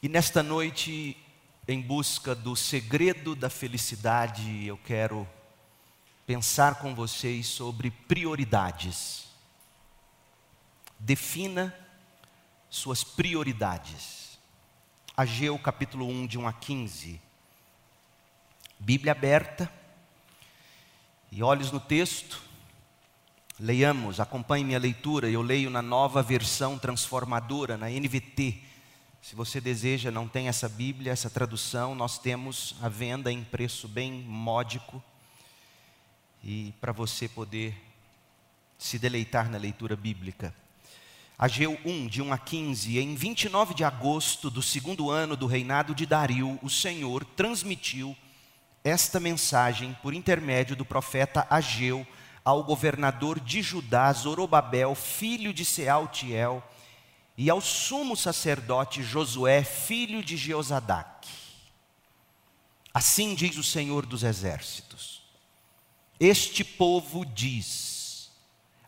E nesta noite, em busca do segredo da felicidade, eu quero pensar com vocês sobre prioridades. Defina suas prioridades. Ageu capítulo 1, de 1 a 15. Bíblia aberta e olhos no texto. Leiamos, acompanhe minha leitura. Eu leio na nova versão transformadora, na NVT. Se você deseja, não tem essa Bíblia, essa tradução, nós temos a venda em preço bem módico. E para você poder se deleitar na leitura bíblica. Ageu 1, de 1 a 15, em 29 de agosto do segundo ano do reinado de Dario, o Senhor transmitiu esta mensagem por intermédio do profeta Ageu ao governador de Judá, Zorobabel, filho de Sealtiel, e ao sumo sacerdote Josué, filho de Jeozadaque. Assim diz o Senhor dos Exércitos: Este povo diz: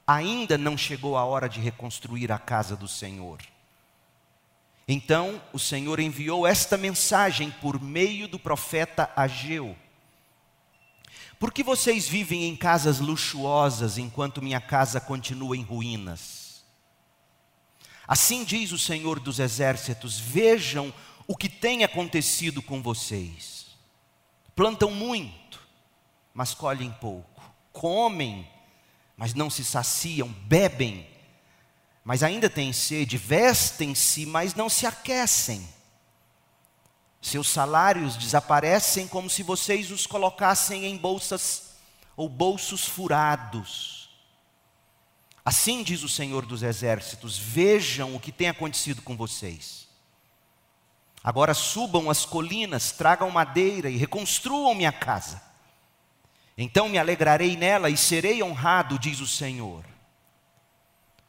Ainda não chegou a hora de reconstruir a casa do Senhor. Então o Senhor enviou esta mensagem por meio do profeta Ageu por que vocês vivem em casas luxuosas enquanto minha casa continua em ruínas? Assim diz o Senhor dos Exércitos: vejam o que tem acontecido com vocês. Plantam muito, mas colhem pouco. Comem, mas não se saciam. Bebem, mas ainda têm sede. Vestem-se, mas não se aquecem seus salários desaparecem como se vocês os colocassem em bolsas ou bolsos furados. Assim diz o Senhor dos Exércitos: vejam o que tem acontecido com vocês. Agora subam as colinas, tragam madeira e reconstruam minha casa. Então me alegrarei nela e serei honrado, diz o Senhor.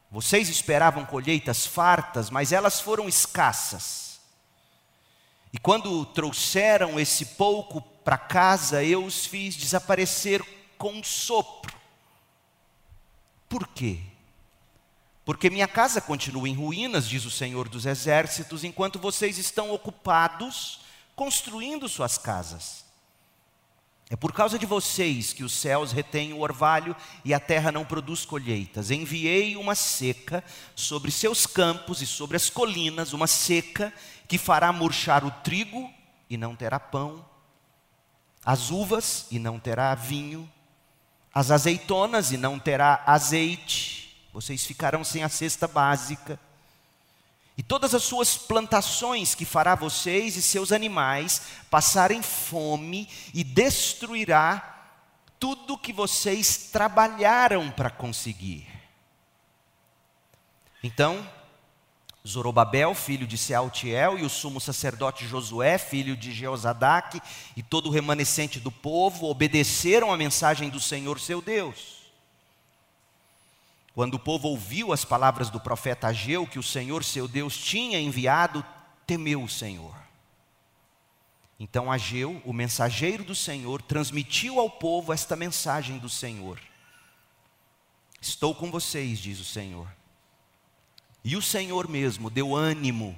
Vocês esperavam colheitas fartas, mas elas foram escassas. E quando trouxeram esse pouco para casa, eu os fiz desaparecer com um sopro. Por quê? Porque minha casa continua em ruínas, diz o Senhor dos Exércitos, enquanto vocês estão ocupados construindo suas casas. É por causa de vocês que os céus retêm o orvalho e a terra não produz colheitas. Enviei uma seca sobre seus campos e sobre as colinas, uma seca que fará murchar o trigo e não terá pão, as uvas e não terá vinho, as azeitonas e não terá azeite, vocês ficarão sem a cesta básica. E todas as suas plantações que fará vocês e seus animais passarem fome e destruirá tudo que vocês trabalharam para conseguir. Então, Zorobabel, filho de Sealtiel, e o sumo sacerdote Josué, filho de Jeozadaque, e todo o remanescente do povo obedeceram à mensagem do Senhor seu Deus. Quando o povo ouviu as palavras do profeta Ageu, que o Senhor seu Deus tinha enviado, temeu o Senhor. Então Ageu, o mensageiro do Senhor, transmitiu ao povo esta mensagem do Senhor: Estou com vocês, diz o Senhor e o Senhor mesmo deu ânimo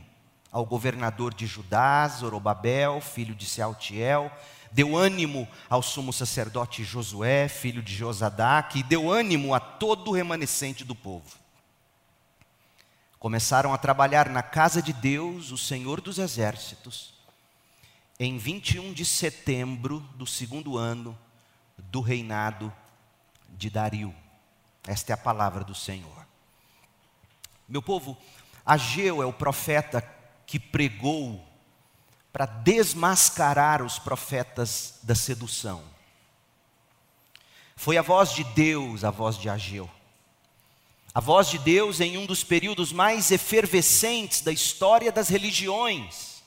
ao governador de Judá, Zorobabel, filho de Sealtiel, deu ânimo ao sumo sacerdote Josué, filho de Josadaque, e deu ânimo a todo o remanescente do povo. Começaram a trabalhar na casa de Deus, o Senhor dos Exércitos, em 21 de setembro do segundo ano do reinado de Dario. Esta é a palavra do Senhor. Meu povo, Ageu é o profeta que pregou para desmascarar os profetas da sedução. Foi a voz de Deus, a voz de Ageu. A voz de Deus em um dos períodos mais efervescentes da história das religiões.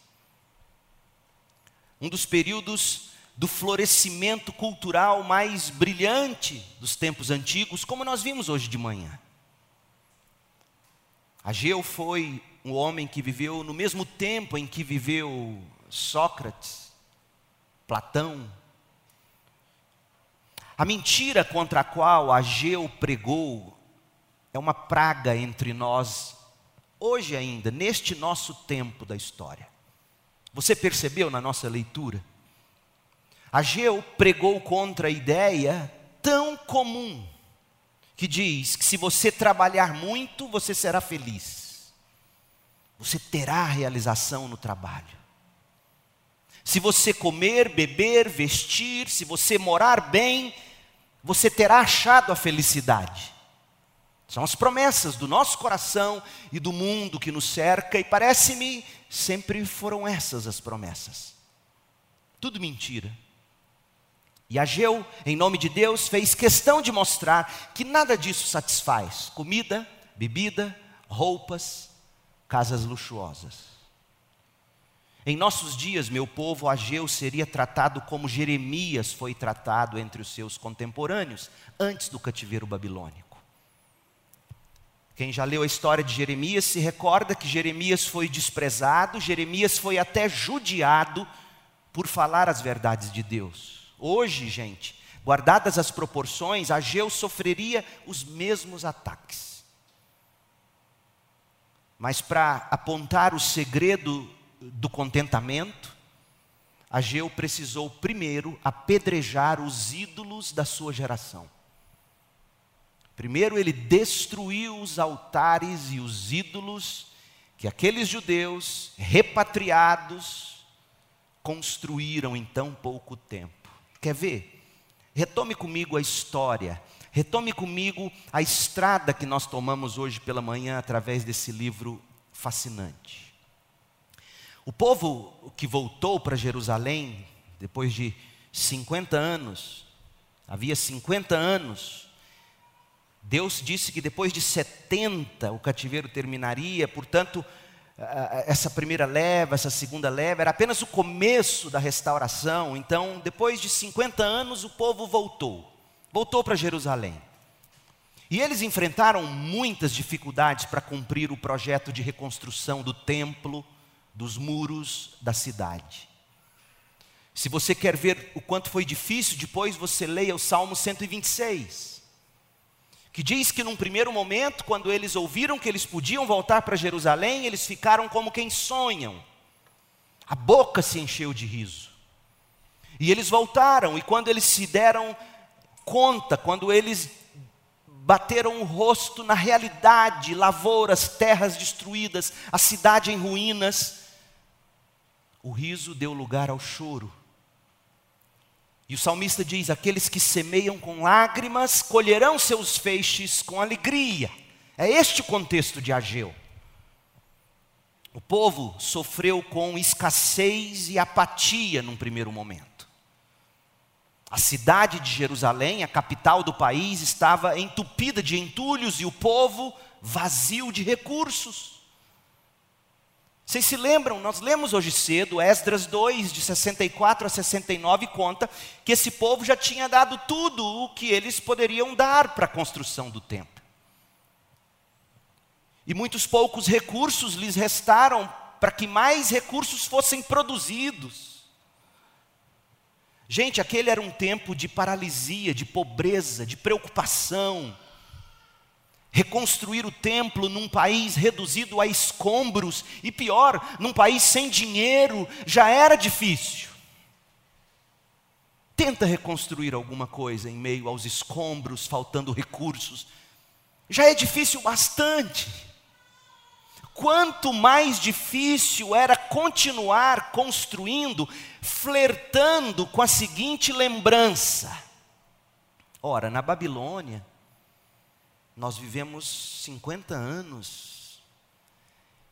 Um dos períodos do florescimento cultural mais brilhante dos tempos antigos, como nós vimos hoje de manhã. Ageu foi um homem que viveu no mesmo tempo em que viveu Sócrates, Platão. A mentira contra a qual Ageu pregou é uma praga entre nós, hoje ainda, neste nosso tempo da história. Você percebeu na nossa leitura? Ageu pregou contra a ideia tão comum que diz que se você trabalhar muito, você será feliz. Você terá realização no trabalho. Se você comer, beber, vestir, se você morar bem, você terá achado a felicidade. São as promessas do nosso coração e do mundo que nos cerca, e parece-me sempre foram essas as promessas. Tudo mentira. E Ageu, em nome de Deus, fez questão de mostrar que nada disso satisfaz: comida, bebida, roupas, casas luxuosas. Em nossos dias, meu povo, Ageu seria tratado como Jeremias foi tratado entre os seus contemporâneos, antes do cativeiro babilônico. Quem já leu a história de Jeremias se recorda que Jeremias foi desprezado, Jeremias foi até judiado por falar as verdades de Deus. Hoje, gente, guardadas as proporções, Ageu sofreria os mesmos ataques. Mas para apontar o segredo do contentamento, Ageu precisou primeiro apedrejar os ídolos da sua geração. Primeiro ele destruiu os altares e os ídolos que aqueles judeus repatriados construíram em tão pouco tempo. Quer ver? Retome comigo a história, retome comigo a estrada que nós tomamos hoje pela manhã através desse livro fascinante. O povo que voltou para Jerusalém, depois de 50 anos, havia 50 anos, Deus disse que depois de 70 o cativeiro terminaria, portanto, essa primeira leva, essa segunda leva, era apenas o começo da restauração. Então, depois de 50 anos, o povo voltou, voltou para Jerusalém. E eles enfrentaram muitas dificuldades para cumprir o projeto de reconstrução do templo dos muros da cidade. Se você quer ver o quanto foi difícil, depois você leia o Salmo 126, que diz que num primeiro momento, quando eles ouviram que eles podiam voltar para Jerusalém, eles ficaram como quem sonham. A boca se encheu de riso. E eles voltaram, e quando eles se deram conta, quando eles bateram o rosto na realidade, lavouras, terras destruídas, a cidade em ruínas, o riso deu lugar ao choro. E o salmista diz: Aqueles que semeiam com lágrimas colherão seus feixes com alegria. É este o contexto de Ageu. O povo sofreu com escassez e apatia num primeiro momento. A cidade de Jerusalém, a capital do país, estava entupida de entulhos e o povo vazio de recursos. Vocês se lembram, nós lemos hoje cedo, Esdras 2, de 64 a 69, conta que esse povo já tinha dado tudo o que eles poderiam dar para a construção do templo. E muitos poucos recursos lhes restaram para que mais recursos fossem produzidos. Gente, aquele era um tempo de paralisia, de pobreza, de preocupação reconstruir o templo num país reduzido a escombros e pior, num país sem dinheiro, já era difícil. Tenta reconstruir alguma coisa em meio aos escombros, faltando recursos. Já é difícil bastante. Quanto mais difícil era continuar construindo, flertando com a seguinte lembrança: ora, na Babilônia, nós vivemos 50 anos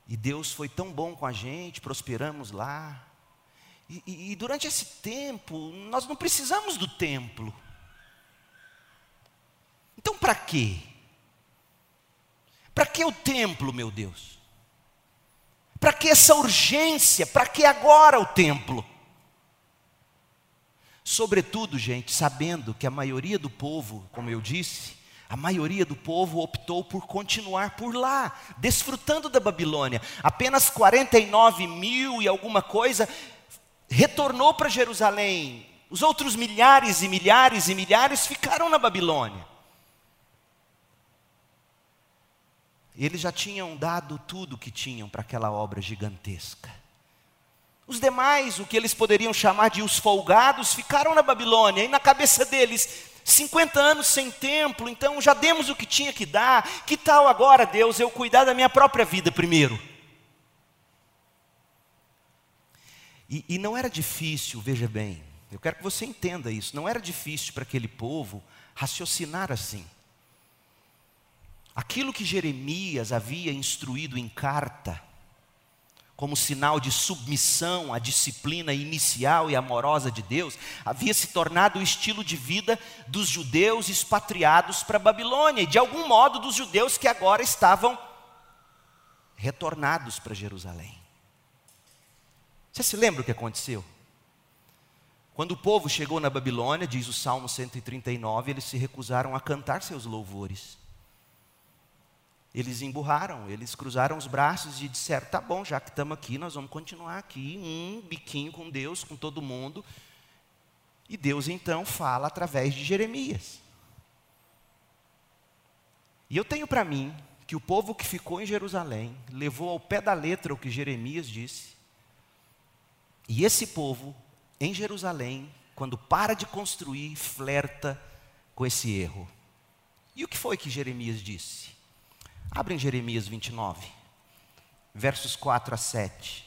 e Deus foi tão bom com a gente, prosperamos lá. E, e, e durante esse tempo, nós não precisamos do templo. Então, para quê? Para que o templo, meu Deus? Para que essa urgência? Para que agora o templo? Sobretudo, gente, sabendo que a maioria do povo, como eu disse, a maioria do povo optou por continuar por lá, desfrutando da Babilônia. Apenas 49 mil e alguma coisa retornou para Jerusalém. Os outros milhares e milhares e milhares ficaram na Babilônia. Eles já tinham dado tudo o que tinham para aquela obra gigantesca. Os demais, o que eles poderiam chamar de os folgados, ficaram na Babilônia, e na cabeça deles, 50 anos sem templo, então já demos o que tinha que dar, que tal agora, Deus, eu cuidar da minha própria vida primeiro? E, e não era difícil, veja bem, eu quero que você entenda isso, não era difícil para aquele povo raciocinar assim. Aquilo que Jeremias havia instruído em carta, como sinal de submissão à disciplina inicial e amorosa de Deus, havia se tornado o estilo de vida dos judeus expatriados para a Babilônia, e de algum modo dos judeus que agora estavam retornados para Jerusalém. Você se lembra o que aconteceu? Quando o povo chegou na Babilônia, diz o Salmo 139, eles se recusaram a cantar seus louvores. Eles emburraram, eles cruzaram os braços e disseram: tá bom, já que estamos aqui, nós vamos continuar aqui, um biquinho com Deus, com todo mundo. E Deus então fala através de Jeremias. E eu tenho para mim que o povo que ficou em Jerusalém levou ao pé da letra o que Jeremias disse. E esse povo, em Jerusalém, quando para de construir, flerta com esse erro. E o que foi que Jeremias disse? Abrem Jeremias 29, versos 4 a 7.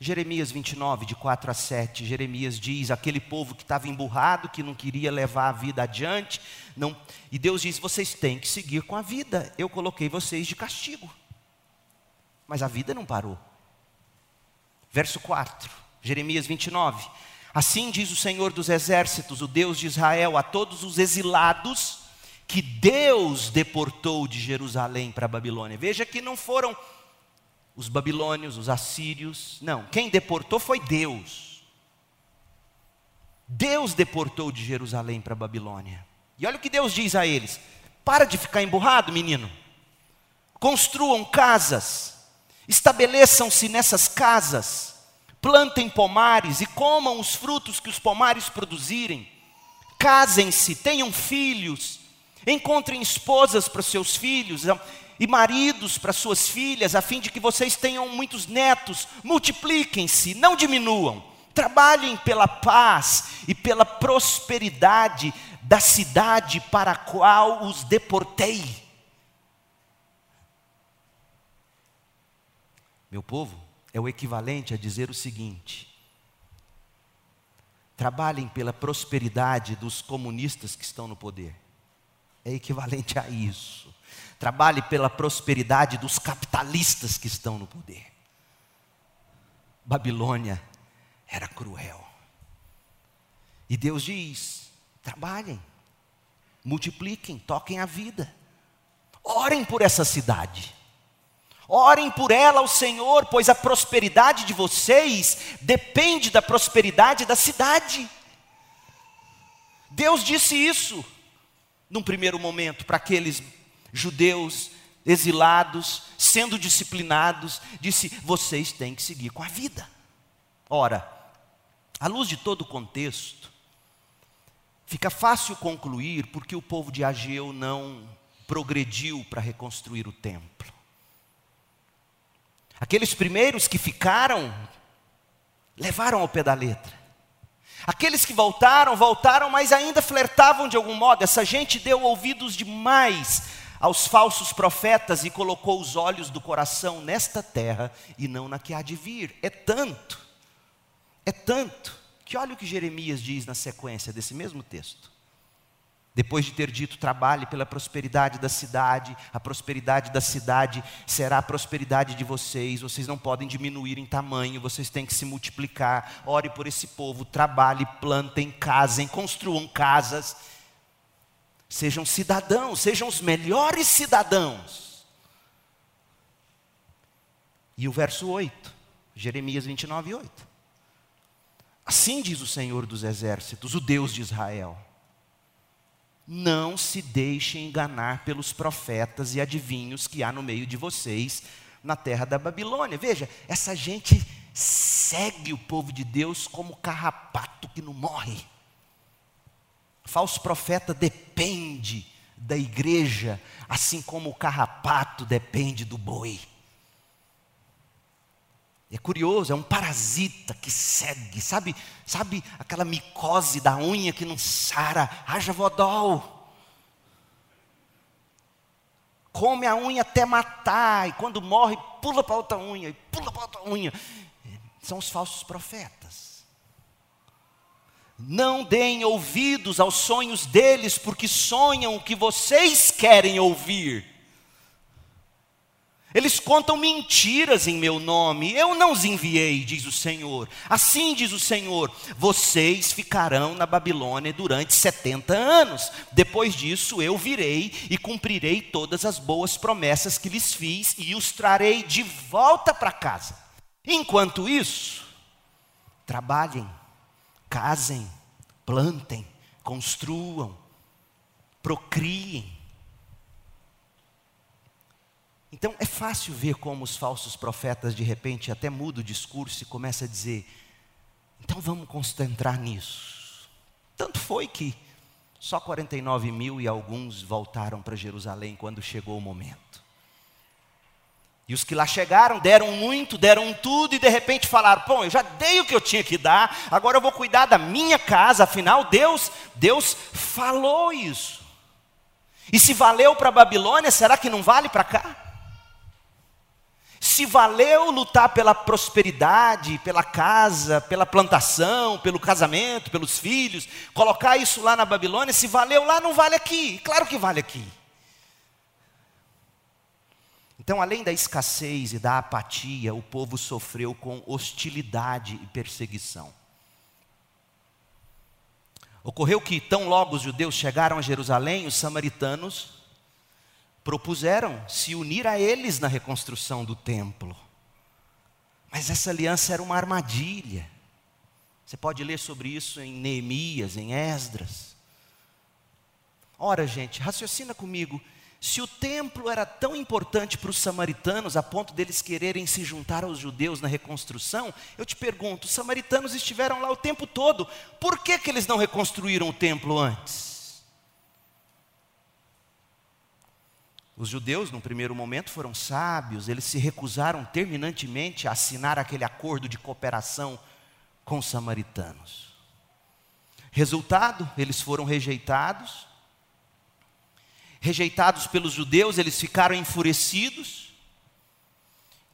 Jeremias 29, de 4 a 7, Jeremias diz: aquele povo que estava emburrado, que não queria levar a vida adiante, não, e Deus diz: vocês têm que seguir com a vida, eu coloquei vocês de castigo. Mas a vida não parou. Verso 4, Jeremias 29. Assim diz o Senhor dos Exércitos, o Deus de Israel, a todos os exilados que Deus deportou de Jerusalém para a Babilônia. Veja que não foram os babilônios, os assírios, não, quem deportou foi Deus. Deus deportou de Jerusalém para a Babilônia. E olha o que Deus diz a eles: para de ficar emburrado, menino. Construam casas, estabeleçam-se nessas casas, plantem pomares e comam os frutos que os pomares produzirem. Casem-se, tenham filhos, Encontrem esposas para seus filhos e maridos para suas filhas, a fim de que vocês tenham muitos netos. Multipliquem-se, não diminuam. Trabalhem pela paz e pela prosperidade da cidade para a qual os deportei. Meu povo, é o equivalente a dizer o seguinte: trabalhem pela prosperidade dos comunistas que estão no poder é equivalente a isso. Trabalhe pela prosperidade dos capitalistas que estão no poder. Babilônia era cruel. E Deus diz: trabalhem, multipliquem, toquem a vida, orem por essa cidade. Orem por ela ao Senhor, pois a prosperidade de vocês depende da prosperidade da cidade. Deus disse isso num primeiro momento, para aqueles judeus exilados, sendo disciplinados, disse: vocês têm que seguir com a vida. Ora, à luz de todo o contexto, fica fácil concluir porque o povo de Ageu não progrediu para reconstruir o templo. Aqueles primeiros que ficaram, levaram ao pé da letra. Aqueles que voltaram, voltaram, mas ainda flertavam de algum modo. Essa gente deu ouvidos demais aos falsos profetas e colocou os olhos do coração nesta terra e não na que há de vir. É tanto, é tanto, que olha o que Jeremias diz na sequência desse mesmo texto. Depois de ter dito, trabalhe pela prosperidade da cidade, a prosperidade da cidade será a prosperidade de vocês, vocês não podem diminuir em tamanho, vocês têm que se multiplicar. Ore por esse povo, trabalhe, plantem, casem, construam casas. Sejam cidadãos, sejam os melhores cidadãos. E o verso 8, Jeremias 29, 8. Assim diz o Senhor dos Exércitos, o Deus de Israel não se deixe enganar pelos profetas e adivinhos que há no meio de vocês na terra da Babilônia. Veja, essa gente segue o povo de Deus como carrapato que não morre. Falso profeta depende da igreja, assim como o carrapato depende do boi. É curioso, é um parasita que segue, sabe, sabe aquela micose da unha que não sara, haja vodol. Come a unha até matar, e quando morre, pula para outra unha, e pula para outra unha. São os falsos profetas. Não deem ouvidos aos sonhos deles, porque sonham o que vocês querem ouvir. Eles contam mentiras em meu nome, eu não os enviei, diz o Senhor. Assim diz o Senhor: vocês ficarão na Babilônia durante 70 anos. Depois disso eu virei e cumprirei todas as boas promessas que lhes fiz e os trarei de volta para casa. Enquanto isso, trabalhem, casem, plantem, construam, procriem então é fácil ver como os falsos profetas de repente até mudam o discurso e começam a dizer: então vamos concentrar nisso. Tanto foi que só 49 mil e alguns voltaram para Jerusalém quando chegou o momento. E os que lá chegaram deram muito, deram tudo e de repente falaram: "Bom, eu já dei o que eu tinha que dar, agora eu vou cuidar da minha casa". Afinal, Deus, Deus falou isso. E se valeu para a Babilônia, será que não vale para cá? Se valeu lutar pela prosperidade, pela casa, pela plantação, pelo casamento, pelos filhos, colocar isso lá na Babilônia, se valeu lá, não vale aqui. Claro que vale aqui. Então, além da escassez e da apatia, o povo sofreu com hostilidade e perseguição. Ocorreu que, tão logo os judeus chegaram a Jerusalém, os samaritanos propuseram se unir a eles na reconstrução do templo. Mas essa aliança era uma armadilha. Você pode ler sobre isso em Neemias, em Esdras. Ora, gente, raciocina comigo. Se o templo era tão importante para os samaritanos a ponto deles quererem se juntar aos judeus na reconstrução, eu te pergunto: os samaritanos estiveram lá o tempo todo, por que, que eles não reconstruíram o templo antes? Os judeus, no primeiro momento, foram sábios, eles se recusaram terminantemente a assinar aquele acordo de cooperação com os samaritanos. Resultado, eles foram rejeitados. Rejeitados pelos judeus, eles ficaram enfurecidos.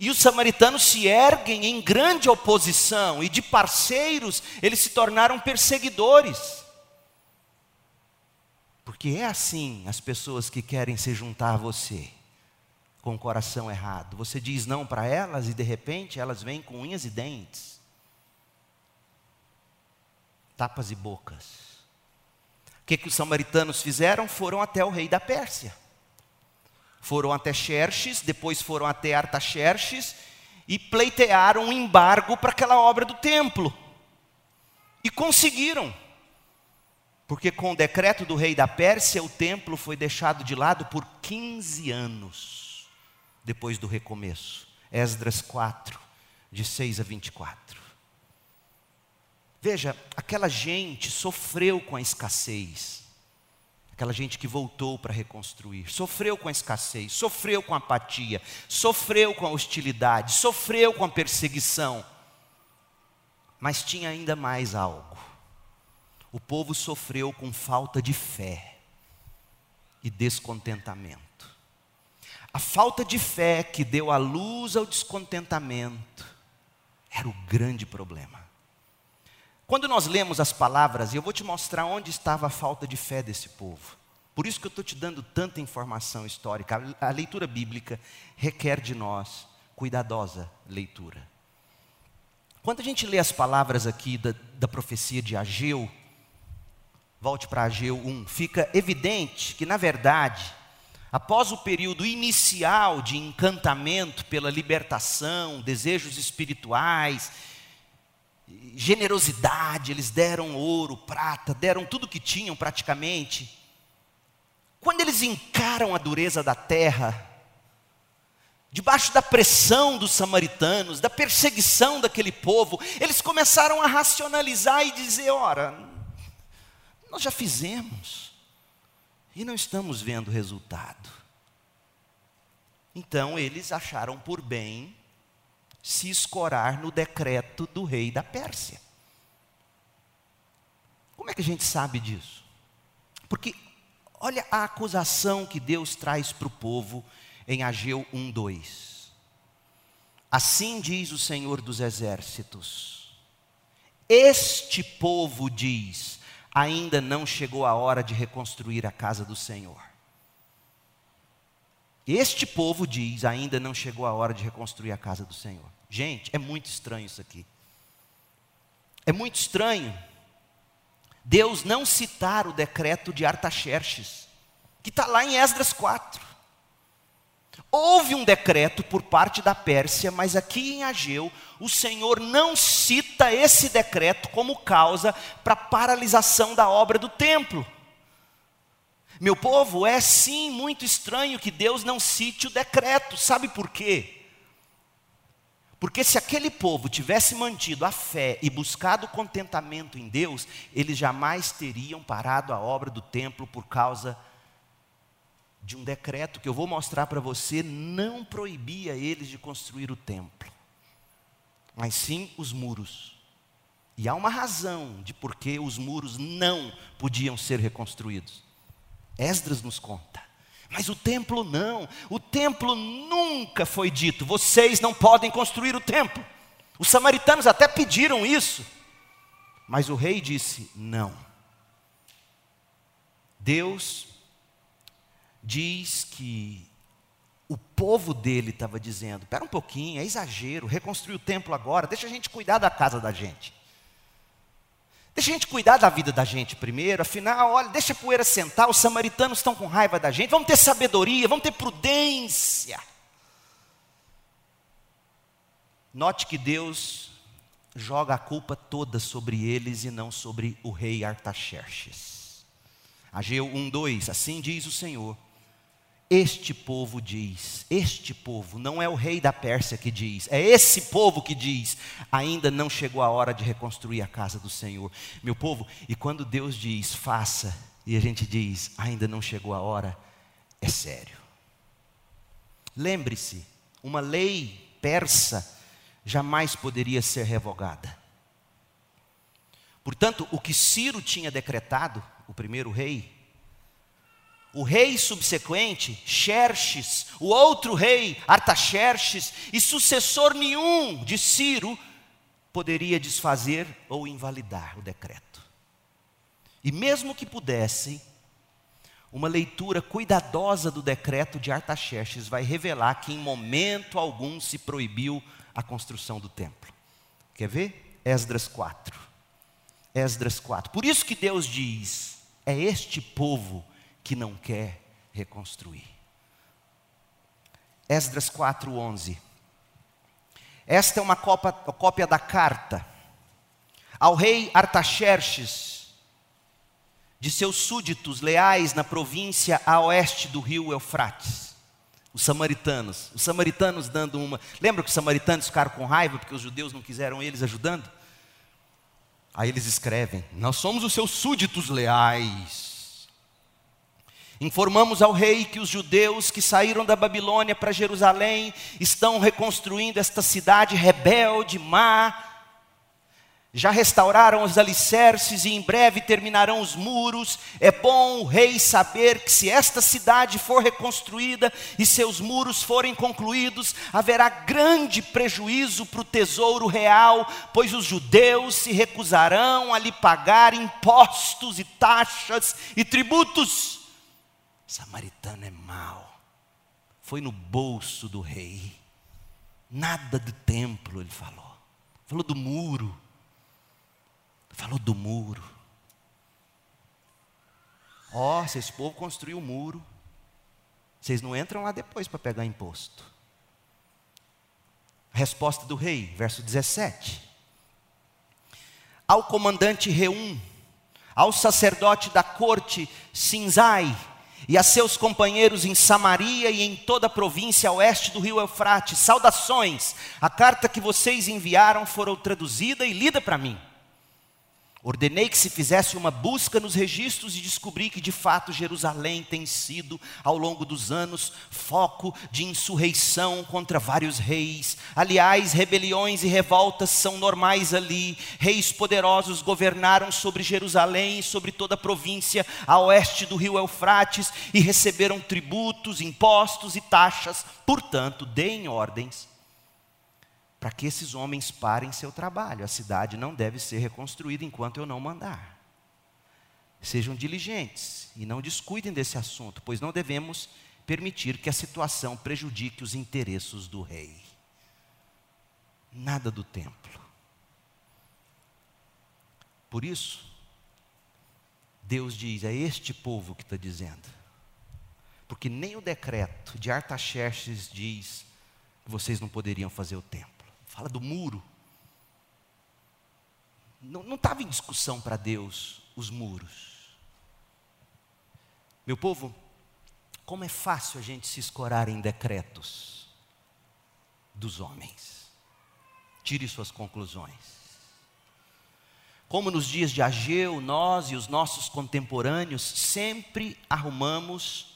E os samaritanos se erguem em grande oposição, e de parceiros, eles se tornaram perseguidores. Porque é assim as pessoas que querem se juntar a você, com o coração errado. Você diz não para elas e de repente elas vêm com unhas e dentes, tapas e bocas. O que, que os samaritanos fizeram? Foram até o rei da Pérsia. Foram até Xerxes, depois foram até Artaxerxes e pleitearam um embargo para aquela obra do templo. E conseguiram. Porque com o decreto do rei da Pérsia, o templo foi deixado de lado por 15 anos, depois do recomeço. Esdras 4, de 6 a 24. Veja, aquela gente sofreu com a escassez. Aquela gente que voltou para reconstruir, sofreu com a escassez, sofreu com a apatia, sofreu com a hostilidade, sofreu com a perseguição. Mas tinha ainda mais algo o povo sofreu com falta de fé e descontentamento. A falta de fé que deu a luz ao descontentamento era o grande problema. Quando nós lemos as palavras, eu vou te mostrar onde estava a falta de fé desse povo. Por isso que eu estou te dando tanta informação histórica. A leitura bíblica requer de nós cuidadosa leitura. Quando a gente lê as palavras aqui da, da profecia de Ageu, Volte para Ageu 1. Fica evidente que, na verdade, após o período inicial de encantamento pela libertação, desejos espirituais, generosidade, eles deram ouro, prata, deram tudo que tinham praticamente. Quando eles encaram a dureza da terra, debaixo da pressão dos samaritanos, da perseguição daquele povo, eles começaram a racionalizar e dizer: ora, nós já fizemos e não estamos vendo resultado. Então eles acharam por bem se escorar no decreto do rei da Pérsia. Como é que a gente sabe disso? Porque olha a acusação que Deus traz para o povo em Ageu 1:2. Assim diz o Senhor dos exércitos: Este povo diz: ainda não chegou a hora de reconstruir a casa do Senhor. Este povo diz: ainda não chegou a hora de reconstruir a casa do Senhor. Gente, é muito estranho isso aqui. É muito estranho Deus não citar o decreto de Artaxerxes, que está lá em Esdras 4. Houve um decreto por parte da Pérsia, mas aqui em Ageu, o Senhor não cita esse decreto como causa para a paralisação da obra do templo. Meu povo, é sim muito estranho que Deus não cite o decreto, sabe por quê? Porque se aquele povo tivesse mantido a fé e buscado contentamento em Deus, eles jamais teriam parado a obra do templo por causa de um decreto que eu vou mostrar para você, não proibia eles de construir o templo, mas sim os muros. E há uma razão de por que os muros não podiam ser reconstruídos. Esdras nos conta. Mas o templo não. O templo nunca foi dito: vocês não podem construir o templo. Os samaritanos até pediram isso. Mas o rei disse: não. Deus diz que o povo dele estava dizendo: espera um pouquinho, é exagero, reconstruir o templo agora, deixa a gente cuidar da casa da gente. Deixa a gente cuidar da vida da gente primeiro, afinal, olha, deixa a poeira sentar, os samaritanos estão com raiva da gente, vamos ter sabedoria, vamos ter prudência. Note que Deus joga a culpa toda sobre eles e não sobre o rei Artaxerxes. Ageu 1:2, assim diz o Senhor: este povo diz, este povo, não é o rei da Pérsia que diz, é esse povo que diz: ainda não chegou a hora de reconstruir a casa do Senhor. Meu povo, e quando Deus diz faça, e a gente diz ainda não chegou a hora, é sério. Lembre-se, uma lei persa jamais poderia ser revogada. Portanto, o que Ciro tinha decretado, o primeiro rei, o rei subsequente, Xerxes, o outro rei, Artaxerxes, e sucessor nenhum de Ciro, poderia desfazer ou invalidar o decreto. E mesmo que pudesse, uma leitura cuidadosa do decreto de Artaxerxes vai revelar que em momento algum se proibiu a construção do templo. Quer ver? Esdras 4. Esdras 4. Por isso que Deus diz: é este povo que não quer reconstruir. Esdras 4:11. Esta é uma cópia, cópia da carta ao rei Artaxerxes de seus súditos leais na província a oeste do rio Eufrates. Os samaritanos, os samaritanos dando uma. Lembra que os samaritanos ficaram com raiva porque os judeus não quiseram eles ajudando? Aí eles escrevem: Nós somos os seus súditos leais Informamos ao rei que os judeus que saíram da Babilônia para Jerusalém estão reconstruindo esta cidade rebelde, má. Já restauraram os alicerces e em breve terminarão os muros. É bom o rei saber que se esta cidade for reconstruída e seus muros forem concluídos, haverá grande prejuízo para o tesouro real, pois os judeus se recusarão a lhe pagar impostos e taxas e tributos. Samaritano é mau. Foi no bolso do rei. Nada do templo, ele falou. Falou do muro. Falou do muro. Ó, oh, se esse povo construiu o um muro, vocês não entram lá depois para pegar imposto. Resposta do rei, verso 17. Ao comandante Reum, ao sacerdote da corte Sinzai, e a seus companheiros em Samaria e em toda a província a oeste do rio Eufrates, saudações. A carta que vocês enviaram foram traduzida e lida para mim. Ordenei que se fizesse uma busca nos registros e descobri que de fato Jerusalém tem sido, ao longo dos anos, foco de insurreição contra vários reis. Aliás, rebeliões e revoltas são normais ali. Reis poderosos governaram sobre Jerusalém e sobre toda a província a oeste do rio Eufrates e receberam tributos, impostos e taxas. Portanto, deem ordens para que esses homens parem seu trabalho. A cidade não deve ser reconstruída enquanto eu não mandar. Sejam diligentes e não descuidem desse assunto, pois não devemos permitir que a situação prejudique os interesses do rei. Nada do templo. Por isso, Deus diz: é este povo que está dizendo. Porque nem o decreto de Artaxerxes diz que vocês não poderiam fazer o templo fala do muro. Não estava em discussão para Deus os muros. Meu povo, como é fácil a gente se escorar em decretos dos homens. Tire suas conclusões. Como nos dias de Ageu, nós e os nossos contemporâneos sempre arrumamos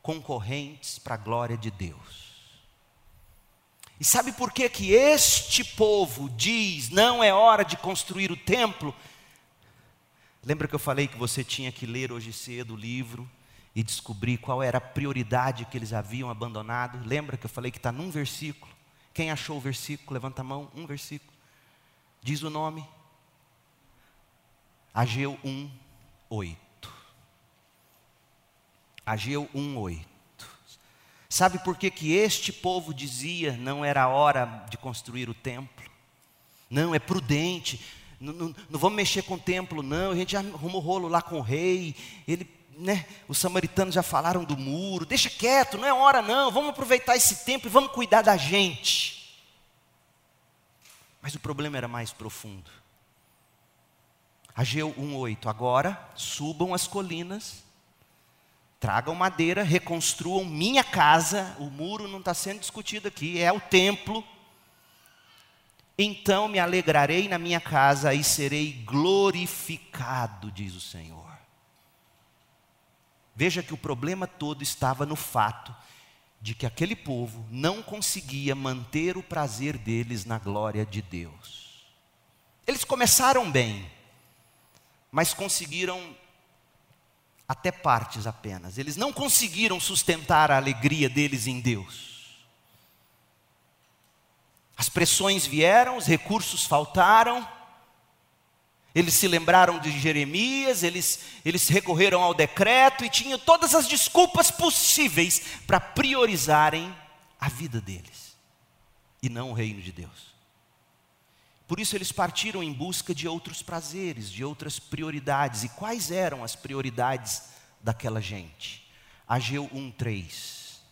concorrentes para a glória de Deus. E sabe por que que este povo diz: "Não é hora de construir o templo"? Lembra que eu falei que você tinha que ler hoje cedo o livro e descobrir qual era a prioridade que eles haviam abandonado? Lembra que eu falei que está num versículo? Quem achou o versículo? Levanta a mão, um versículo. Diz o nome. Ageu 1, 8. Ageu 1, 8. Sabe por que, que este povo dizia não era hora de construir o templo? Não, é prudente, não, não, não vamos mexer com o templo, não. A gente já arrumou rolo lá com o rei, ele, né, os samaritanos já falaram do muro, deixa quieto, não é hora não, vamos aproveitar esse tempo e vamos cuidar da gente. Mas o problema era mais profundo. Ageu 1,8: Agora subam as colinas Tragam madeira, reconstruam minha casa. O muro não está sendo discutido aqui, é o templo. Então me alegrarei na minha casa e serei glorificado, diz o Senhor. Veja que o problema todo estava no fato de que aquele povo não conseguia manter o prazer deles na glória de Deus. Eles começaram bem, mas conseguiram até partes apenas. Eles não conseguiram sustentar a alegria deles em Deus. As pressões vieram, os recursos faltaram. Eles se lembraram de Jeremias, eles, eles recorreram ao decreto e tinham todas as desculpas possíveis para priorizarem a vida deles e não o reino de Deus. Por isso eles partiram em busca de outros prazeres, de outras prioridades. E quais eram as prioridades daquela gente? Ageu 1:3.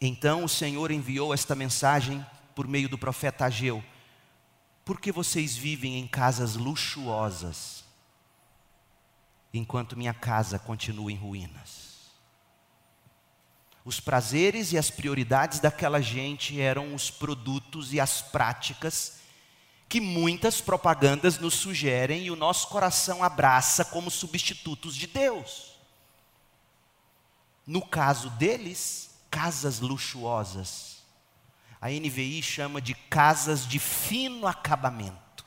Então o Senhor enviou esta mensagem por meio do profeta Ageu: Por que vocês vivem em casas luxuosas, enquanto minha casa continua em ruínas? Os prazeres e as prioridades daquela gente eram os produtos e as práticas que muitas propagandas nos sugerem e o nosso coração abraça como substitutos de Deus. No caso deles, casas luxuosas. A NVI chama de casas de fino acabamento.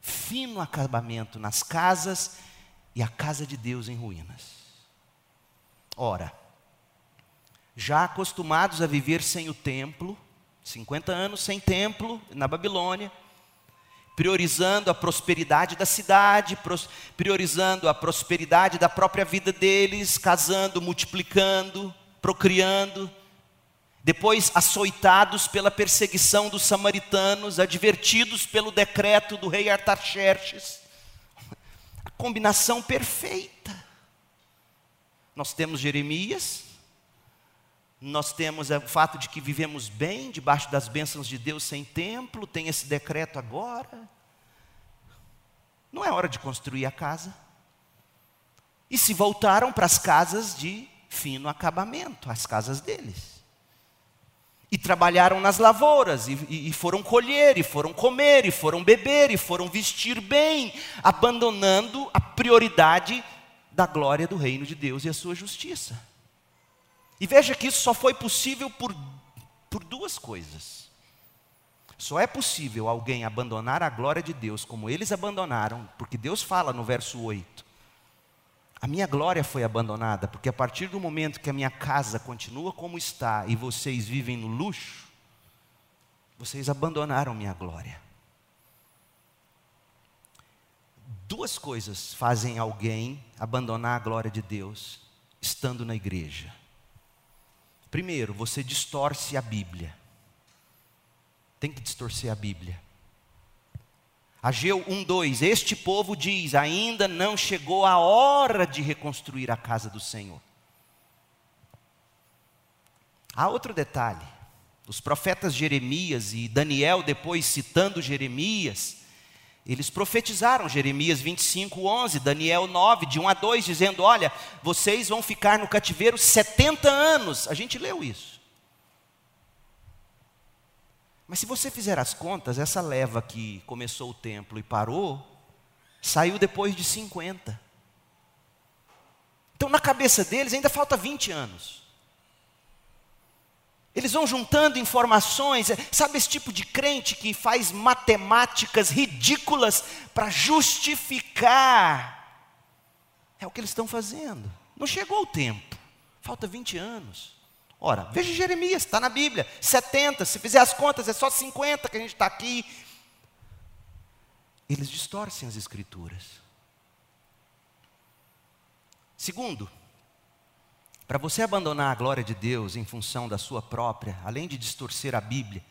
Fino acabamento nas casas e a casa de Deus em ruínas. Ora, já acostumados a viver sem o templo, 50 anos sem templo na Babilônia, priorizando a prosperidade da cidade, priorizando a prosperidade da própria vida deles, casando, multiplicando, procriando. Depois, açoitados pela perseguição dos samaritanos, advertidos pelo decreto do rei Artaxerxes. A combinação perfeita. Nós temos Jeremias, nós temos o fato de que vivemos bem, debaixo das bênçãos de Deus, sem templo, tem esse decreto agora. Não é hora de construir a casa. E se voltaram para as casas de fino acabamento, as casas deles. e trabalharam nas lavouras, e, e, foram colher, e foram comer, e foram beber, e foram vestir bem, abandonando a prioridade da glória do reino de Deus e a sua justiça. E veja que isso só foi possível por, por duas coisas. Só é possível alguém abandonar a glória de Deus como eles abandonaram, porque Deus fala no verso 8: A minha glória foi abandonada, porque a partir do momento que a minha casa continua como está e vocês vivem no luxo, vocês abandonaram minha glória. Duas coisas fazem alguém abandonar a glória de Deus estando na igreja. Primeiro, você distorce a Bíblia. Tem que distorcer a Bíblia. Ageu 1:2 Este povo diz: ainda não chegou a hora de reconstruir a casa do Senhor. Há outro detalhe. Os profetas Jeremias e Daniel, depois citando Jeremias, eles profetizaram Jeremias 25, 11, Daniel 9, de 1 a 2, dizendo: Olha, vocês vão ficar no cativeiro 70 anos. A gente leu isso. Mas se você fizer as contas, essa leva que começou o templo e parou, saiu depois de 50. Então, na cabeça deles, ainda falta 20 anos. Eles vão juntando informações, é, sabe esse tipo de crente que faz matemáticas ridículas para justificar? É o que eles estão fazendo. Não chegou o tempo, falta 20 anos. Ora, veja Jeremias, está na Bíblia, 70, se fizer as contas, é só 50 que a gente está aqui. Eles distorcem as Escrituras. Segundo, para você abandonar a glória de Deus em função da sua própria, além de distorcer a Bíblia,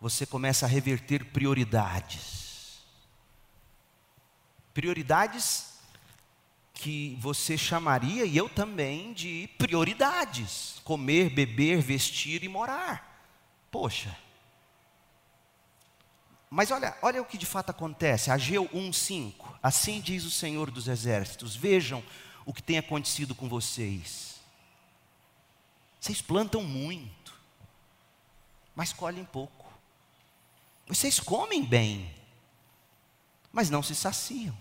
você começa a reverter prioridades. Prioridades que você chamaria, e eu também, de prioridades: comer, beber, vestir e morar. Poxa. Mas olha, olha o que de fato acontece. Ageu 1:5. Assim diz o Senhor dos Exércitos: Vejam o que tem acontecido com vocês. Vocês plantam muito, mas colhem pouco. Vocês comem bem, mas não se saciam.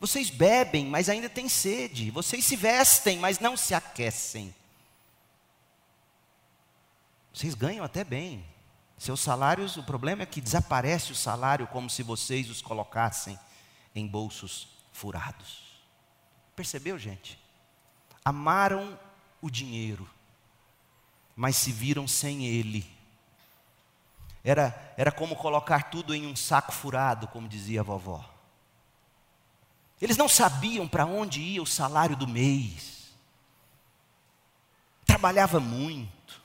Vocês bebem, mas ainda têm sede. Vocês se vestem, mas não se aquecem. Vocês ganham até bem. Seus salários, o problema é que desaparece o salário como se vocês os colocassem em bolsos furados. Percebeu, gente? Amaram o dinheiro, mas se viram sem ele. Era, era como colocar tudo em um saco furado, como dizia a vovó. Eles não sabiam para onde ia o salário do mês. Trabalhava muito.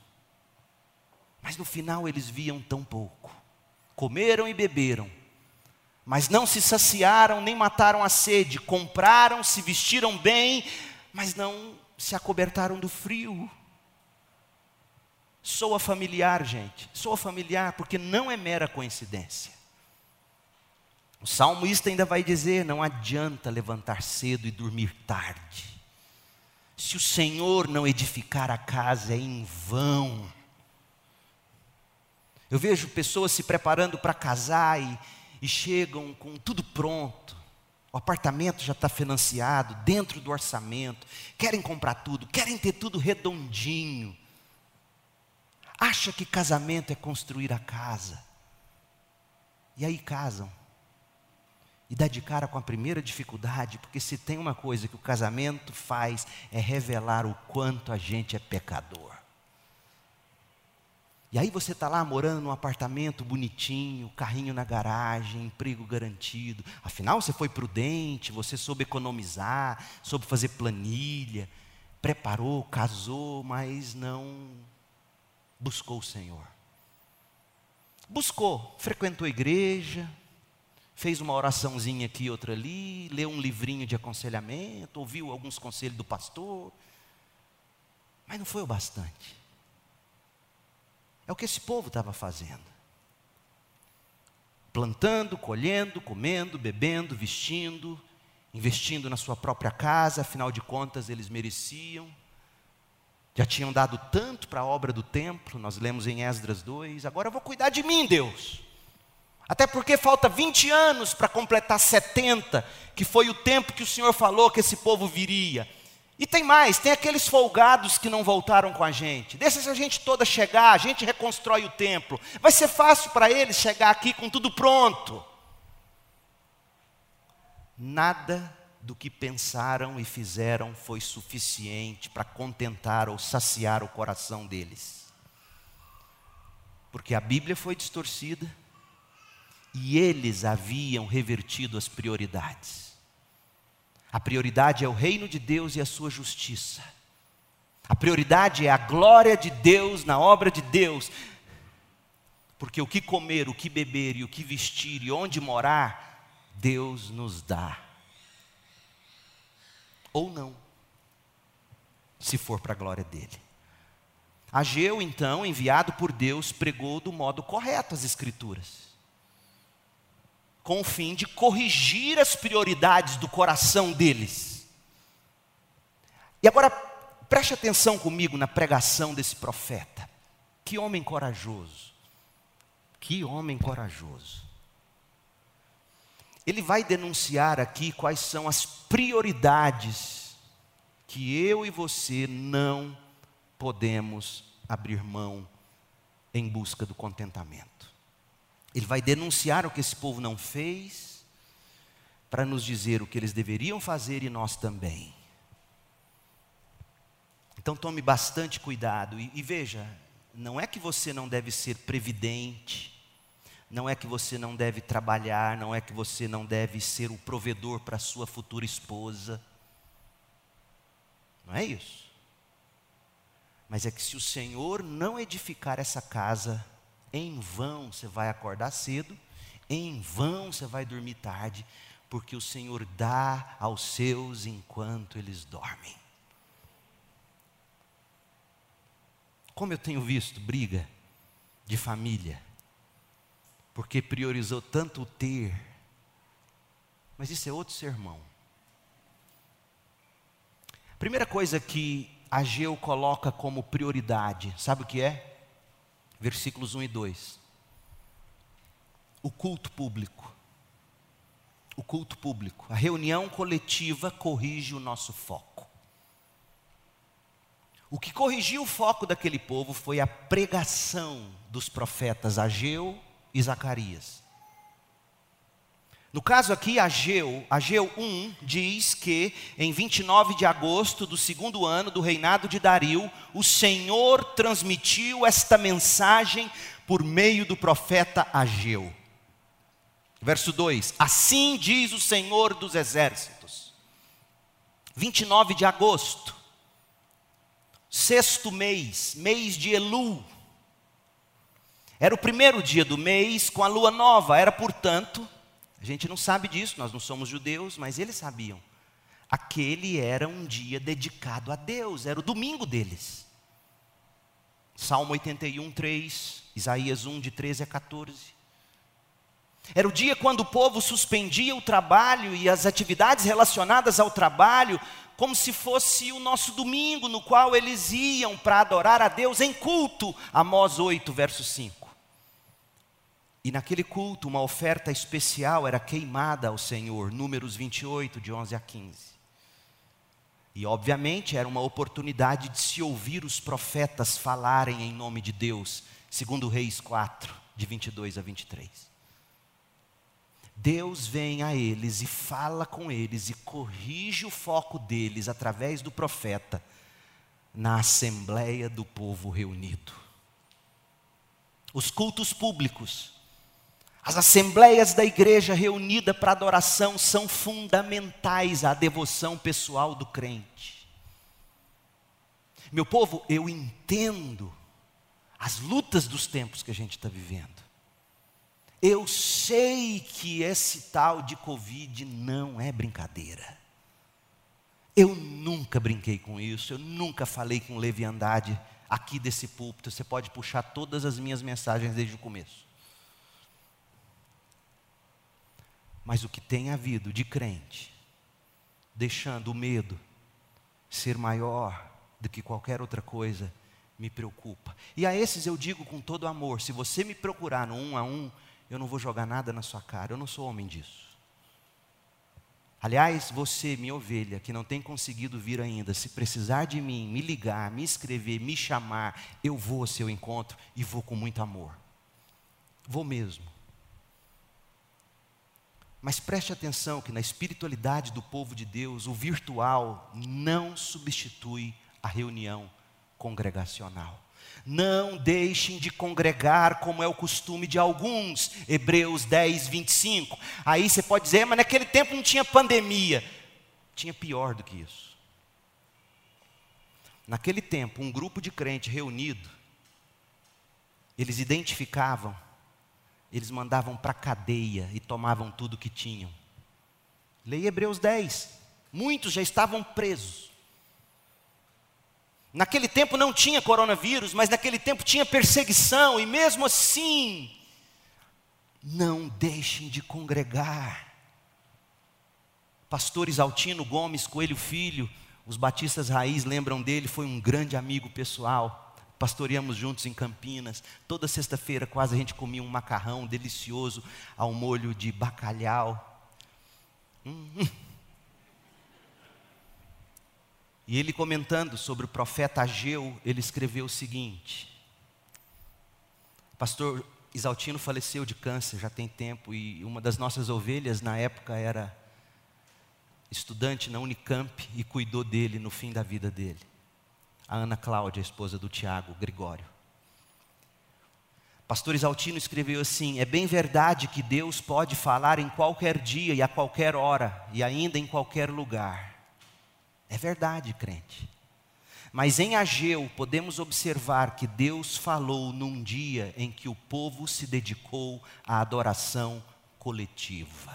Mas no final eles viam tão pouco. Comeram e beberam mas não se saciaram nem mataram a sede, compraram, se vestiram bem, mas não se acobertaram do frio. Soa familiar, gente, soa familiar, porque não é mera coincidência. O salmista ainda vai dizer: não adianta levantar cedo e dormir tarde. Se o Senhor não edificar a casa, é em vão. Eu vejo pessoas se preparando para casar e, e chegam com tudo pronto. O apartamento já está financiado, dentro do orçamento. Querem comprar tudo, querem ter tudo redondinho. Acha que casamento é construir a casa. E aí casam. E dá de cara com a primeira dificuldade, porque se tem uma coisa que o casamento faz é revelar o quanto a gente é pecador. E aí você está lá morando num apartamento bonitinho, carrinho na garagem, emprego garantido. Afinal, você foi prudente, você soube economizar, soube fazer planilha, preparou, casou, mas não buscou o Senhor. Buscou, frequentou a igreja, fez uma oraçãozinha aqui, outra ali, leu um livrinho de aconselhamento, ouviu alguns conselhos do pastor, mas não foi o bastante. É o que esse povo estava fazendo. Plantando, colhendo, comendo, bebendo, vestindo, investindo na sua própria casa, afinal de contas eles mereciam. Já tinham dado tanto para a obra do templo, nós lemos em Esdras 2, agora eu vou cuidar de mim, Deus. Até porque falta 20 anos para completar 70, que foi o tempo que o Senhor falou que esse povo viria. E tem mais, tem aqueles folgados que não voltaram com a gente. Deixa essa gente toda chegar, a gente reconstrói o templo. Vai ser fácil para eles chegar aqui com tudo pronto. Nada do que pensaram e fizeram foi suficiente para contentar ou saciar o coração deles. Porque a Bíblia foi distorcida e eles haviam revertido as prioridades. A prioridade é o reino de Deus e a sua justiça. A prioridade é a glória de Deus na obra de Deus. Porque o que comer, o que beber e o que vestir e onde morar, Deus nos dá. Ou não, se for para a glória dele. Ageu, então, enviado por Deus, pregou do modo correto as Escrituras com o fim de corrigir as prioridades do coração deles. E agora, preste atenção comigo na pregação desse profeta. Que homem corajoso. Que homem corajoso. Ele vai denunciar aqui quais são as prioridades que eu e você não podemos abrir mão em busca do contentamento. Ele vai denunciar o que esse povo não fez, para nos dizer o que eles deveriam fazer e nós também. Então tome bastante cuidado e, e veja, não é que você não deve ser previdente, não é que você não deve trabalhar, não é que você não deve ser o provedor para sua futura esposa. Não é isso. Mas é que se o Senhor não edificar essa casa, em vão você vai acordar cedo, em vão você vai dormir tarde, porque o Senhor dá aos seus enquanto eles dormem. Como eu tenho visto briga de família, porque priorizou tanto o ter, mas isso é outro sermão. Primeira coisa que Ageu coloca como prioridade, sabe o que é? Versículos 1 e 2. O culto público. O culto público. A reunião coletiva corrige o nosso foco. O que corrigiu o foco daquele povo foi a pregação dos profetas Ageu e Zacarias. No caso aqui, Ageu, Ageu 1 diz que em 29 de agosto do segundo ano do reinado de Dario, o Senhor transmitiu esta mensagem por meio do profeta Ageu. Verso 2: Assim diz o Senhor dos exércitos. 29 de agosto, sexto mês, mês de Elu. Era o primeiro dia do mês com a lua nova, era portanto a gente não sabe disso, nós não somos judeus, mas eles sabiam. Aquele era um dia dedicado a Deus, era o domingo deles. Salmo 81, 3, Isaías 1, de 13 a 14. Era o dia quando o povo suspendia o trabalho e as atividades relacionadas ao trabalho, como se fosse o nosso domingo, no qual eles iam para adorar a Deus em culto. Amós 8, verso 5. E naquele culto, uma oferta especial era queimada ao Senhor, Números 28, de 11 a 15. E, obviamente, era uma oportunidade de se ouvir os profetas falarem em nome de Deus, segundo Reis 4, de 22 a 23. Deus vem a eles e fala com eles e corrige o foco deles através do profeta na assembleia do povo reunido. Os cultos públicos as assembleias da igreja reunida para adoração são fundamentais à devoção pessoal do crente. Meu povo, eu entendo as lutas dos tempos que a gente está vivendo. Eu sei que esse tal de Covid não é brincadeira. Eu nunca brinquei com isso, eu nunca falei com leviandade aqui desse púlpito. Você pode puxar todas as minhas mensagens desde o começo. Mas o que tem havido de crente, deixando o medo ser maior, do que qualquer outra coisa me preocupa. E a esses eu digo com todo amor: se você me procurar no um a um, eu não vou jogar nada na sua cara, eu não sou homem disso. Aliás, você, minha ovelha, que não tem conseguido vir ainda, se precisar de mim, me ligar, me escrever, me chamar, eu vou ao seu encontro e vou com muito amor. Vou mesmo. Mas preste atenção que na espiritualidade do povo de Deus, o virtual não substitui a reunião congregacional. Não deixem de congregar como é o costume de alguns. Hebreus 10, 25. Aí você pode dizer, mas naquele tempo não tinha pandemia. Tinha pior do que isso. Naquele tempo, um grupo de crente reunido, eles identificavam, eles mandavam para a cadeia e tomavam tudo que tinham. Leia Hebreus 10. Muitos já estavam presos. Naquele tempo não tinha coronavírus, mas naquele tempo tinha perseguição, e mesmo assim, não deixem de congregar. Pastor Isaltino Gomes Coelho Filho, os batistas raiz lembram dele, foi um grande amigo pessoal. Pastoreamos juntos em Campinas. Toda sexta-feira quase a gente comia um macarrão delicioso ao molho de bacalhau. Hum, hum. E ele comentando sobre o profeta Ageu, ele escreveu o seguinte: Pastor Isaltino faleceu de câncer já tem tempo e uma das nossas ovelhas na época era estudante na Unicamp e cuidou dele no fim da vida dele. A Ana Cláudia, esposa do Tiago Gregório. Pastor Isaltino escreveu assim: É bem verdade que Deus pode falar em qualquer dia e a qualquer hora e ainda em qualquer lugar. É verdade, crente. Mas em Ageu podemos observar que Deus falou num dia em que o povo se dedicou à adoração coletiva.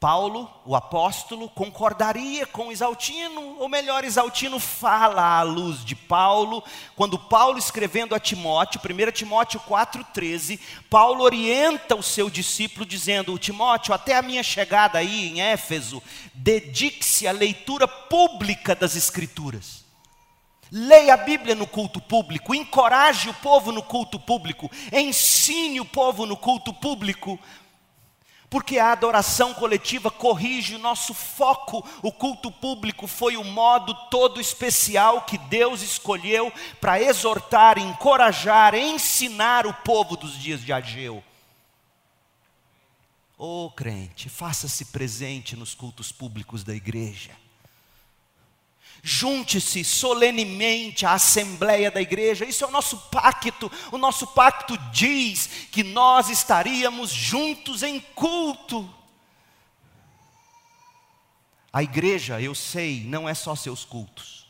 Paulo, o apóstolo, concordaria com Isaltino, ou melhor, Isaltino fala à luz de Paulo, quando Paulo escrevendo a Timóteo, 1 Timóteo 4,13, Paulo orienta o seu discípulo dizendo: Timóteo, até a minha chegada aí em Éfeso, dedique-se à leitura pública das Escrituras. Leia a Bíblia no culto público, encoraje o povo no culto público, ensine o povo no culto público, porque a adoração coletiva corrige o nosso foco. O culto público foi o modo todo especial que Deus escolheu para exortar, encorajar, ensinar o povo dos dias de Ageu. Ô oh, crente, faça-se presente nos cultos públicos da igreja. Junte-se solenemente à assembleia da igreja, isso é o nosso pacto. O nosso pacto diz que nós estaríamos juntos em culto. A igreja, eu sei, não é só seus cultos,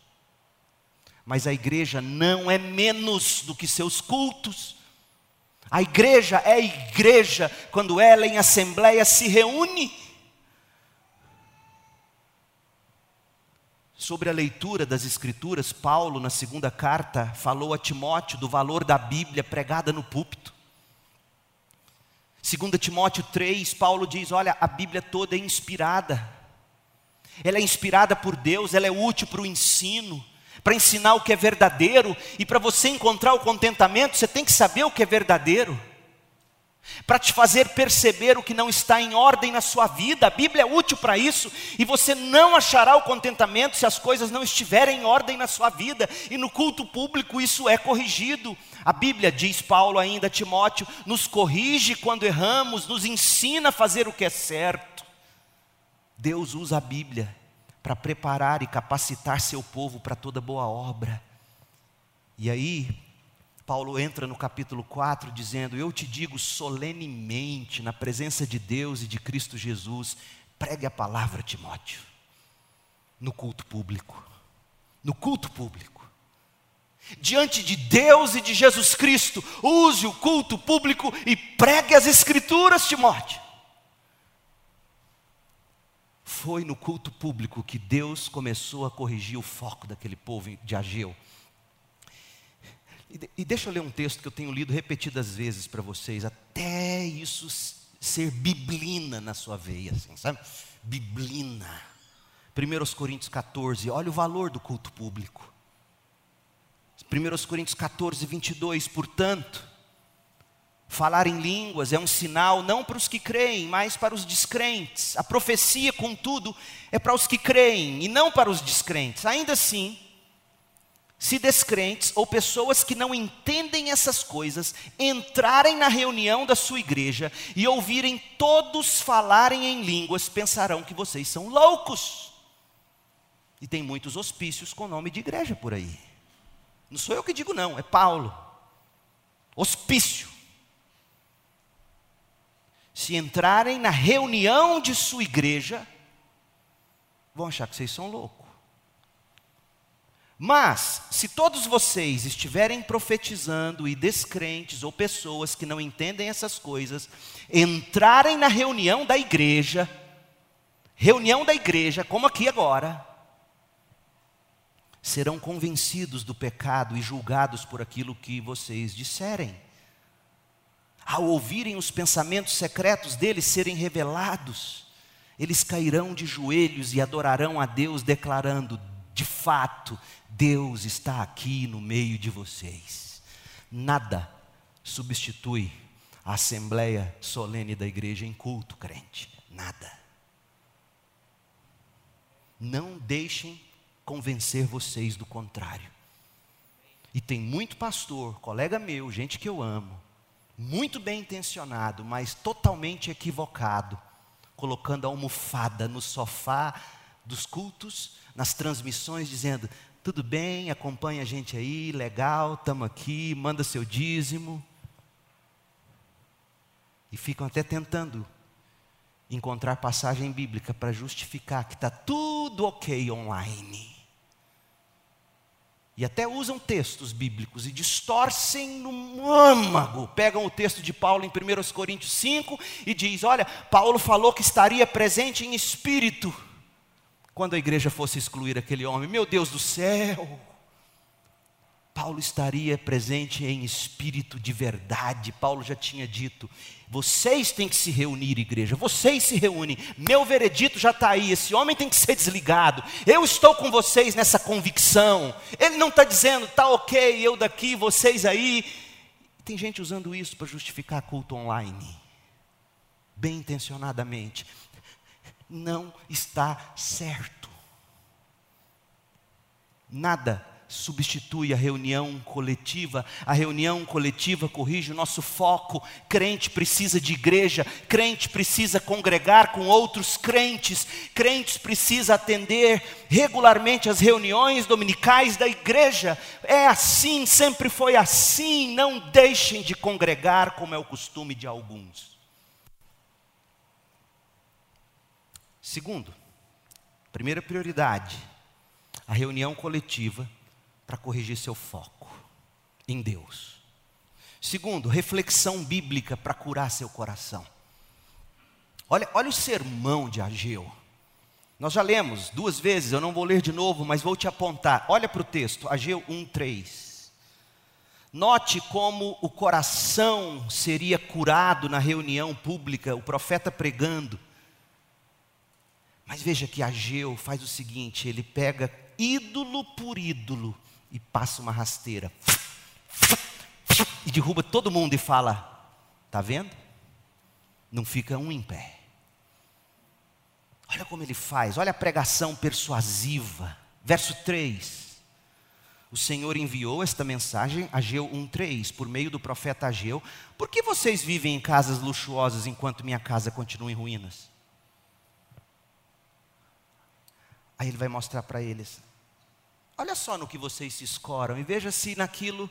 mas a igreja não é menos do que seus cultos. A igreja é igreja quando ela em assembleia se reúne. Sobre a leitura das Escrituras, Paulo, na segunda carta, falou a Timóteo do valor da Bíblia pregada no púlpito. 2 Timóteo 3, Paulo diz: Olha, a Bíblia toda é inspirada, ela é inspirada por Deus, ela é útil para o ensino, para ensinar o que é verdadeiro, e para você encontrar o contentamento, você tem que saber o que é verdadeiro para te fazer perceber o que não está em ordem na sua vida. A Bíblia é útil para isso, e você não achará o contentamento se as coisas não estiverem em ordem na sua vida, e no culto público isso é corrigido. A Bíblia, diz Paulo ainda a Timóteo, nos corrige quando erramos, nos ensina a fazer o que é certo. Deus usa a Bíblia para preparar e capacitar seu povo para toda boa obra. E aí, Paulo entra no capítulo 4 dizendo: Eu te digo solenemente, na presença de Deus e de Cristo Jesus, pregue a palavra, Timóteo, no culto público. No culto público. Diante de Deus e de Jesus Cristo, use o culto público e pregue as Escrituras, Timóteo. Foi no culto público que Deus começou a corrigir o foco daquele povo de Ageu. E, deixa eu ler um texto que eu tenho lido repetidas vezes para vocês, até isso ser biblina na sua veia, assim, sabe? Biblina. 1 Coríntios 14, olha o valor do culto público. 1 Coríntios 14, 22, portanto, falar em línguas é um sinal não para os que creem, mas para os descrentes. A profecia, contudo, é para os que creem e não para os descrentes. Ainda assim, se descrentes ou pessoas que não entendem essas coisas entrarem na reunião da sua igreja e ouvirem todos falarem em línguas, pensarão que vocês são loucos. E tem muitos hospícios com nome de igreja por aí. Não sou eu que digo, não, é Paulo. Hospício. Se entrarem na reunião de sua igreja, vão achar que vocês são loucos. Mas, se todos vocês estiverem profetizando e descrentes ou pessoas que não entendem essas coisas, entrarem na reunião da igreja, reunião da igreja, como aqui agora, serão convencidos do pecado e julgados por aquilo que vocês disserem. Ao ouvirem os pensamentos secretos deles serem revelados, eles cairão de joelhos e adorarão a Deus, declarando: de fato, Deus está aqui no meio de vocês. Nada substitui a assembleia solene da igreja em culto, crente. Nada. Não deixem convencer vocês do contrário. E tem muito pastor, colega meu, gente que eu amo, muito bem intencionado, mas totalmente equivocado, colocando a almofada no sofá dos cultos, nas transmissões, dizendo: tudo bem, acompanha a gente aí, legal, estamos aqui, manda seu dízimo. E ficam até tentando encontrar passagem bíblica para justificar que está tudo ok online. E até usam textos bíblicos e distorcem no âmago. Pegam o texto de Paulo em 1 Coríntios 5 e diz: Olha, Paulo falou que estaria presente em espírito quando a igreja fosse excluir aquele homem. Meu Deus do céu! Paulo estaria presente em espírito de verdade. Paulo já tinha dito: vocês têm que se reunir, igreja, vocês se reúnem. Meu veredito já está aí. Esse homem tem que ser desligado. Eu estou com vocês nessa convicção. Ele não está dizendo, tá ok, eu daqui, vocês aí. Tem gente usando isso para justificar culto online, bem intencionadamente não está certo. Nada substitui a reunião coletiva. A reunião coletiva corrige o nosso foco. Crente precisa de igreja, crente precisa congregar com outros crentes, crentes precisa atender regularmente as reuniões dominicais da igreja. É assim, sempre foi assim. Não deixem de congregar como é o costume de alguns. Segundo, primeira prioridade, a reunião coletiva para corrigir seu foco em Deus. Segundo, reflexão bíblica para curar seu coração. Olha, olha o sermão de Ageu. Nós já lemos duas vezes, eu não vou ler de novo, mas vou te apontar. Olha para o texto, Ageu 1:3. Note como o coração seria curado na reunião pública, o profeta pregando. Mas veja que Ageu faz o seguinte: ele pega ídolo por ídolo e passa uma rasteira e derruba todo mundo e fala: Está vendo? Não fica um em pé. Olha como ele faz, olha a pregação persuasiva. Verso 3. O Senhor enviou esta mensagem, Ageu 1,3, por meio do profeta Ageu. Por que vocês vivem em casas luxuosas enquanto minha casa continua em ruínas? Aí ele vai mostrar para eles: olha só no que vocês se escoram e veja se naquilo,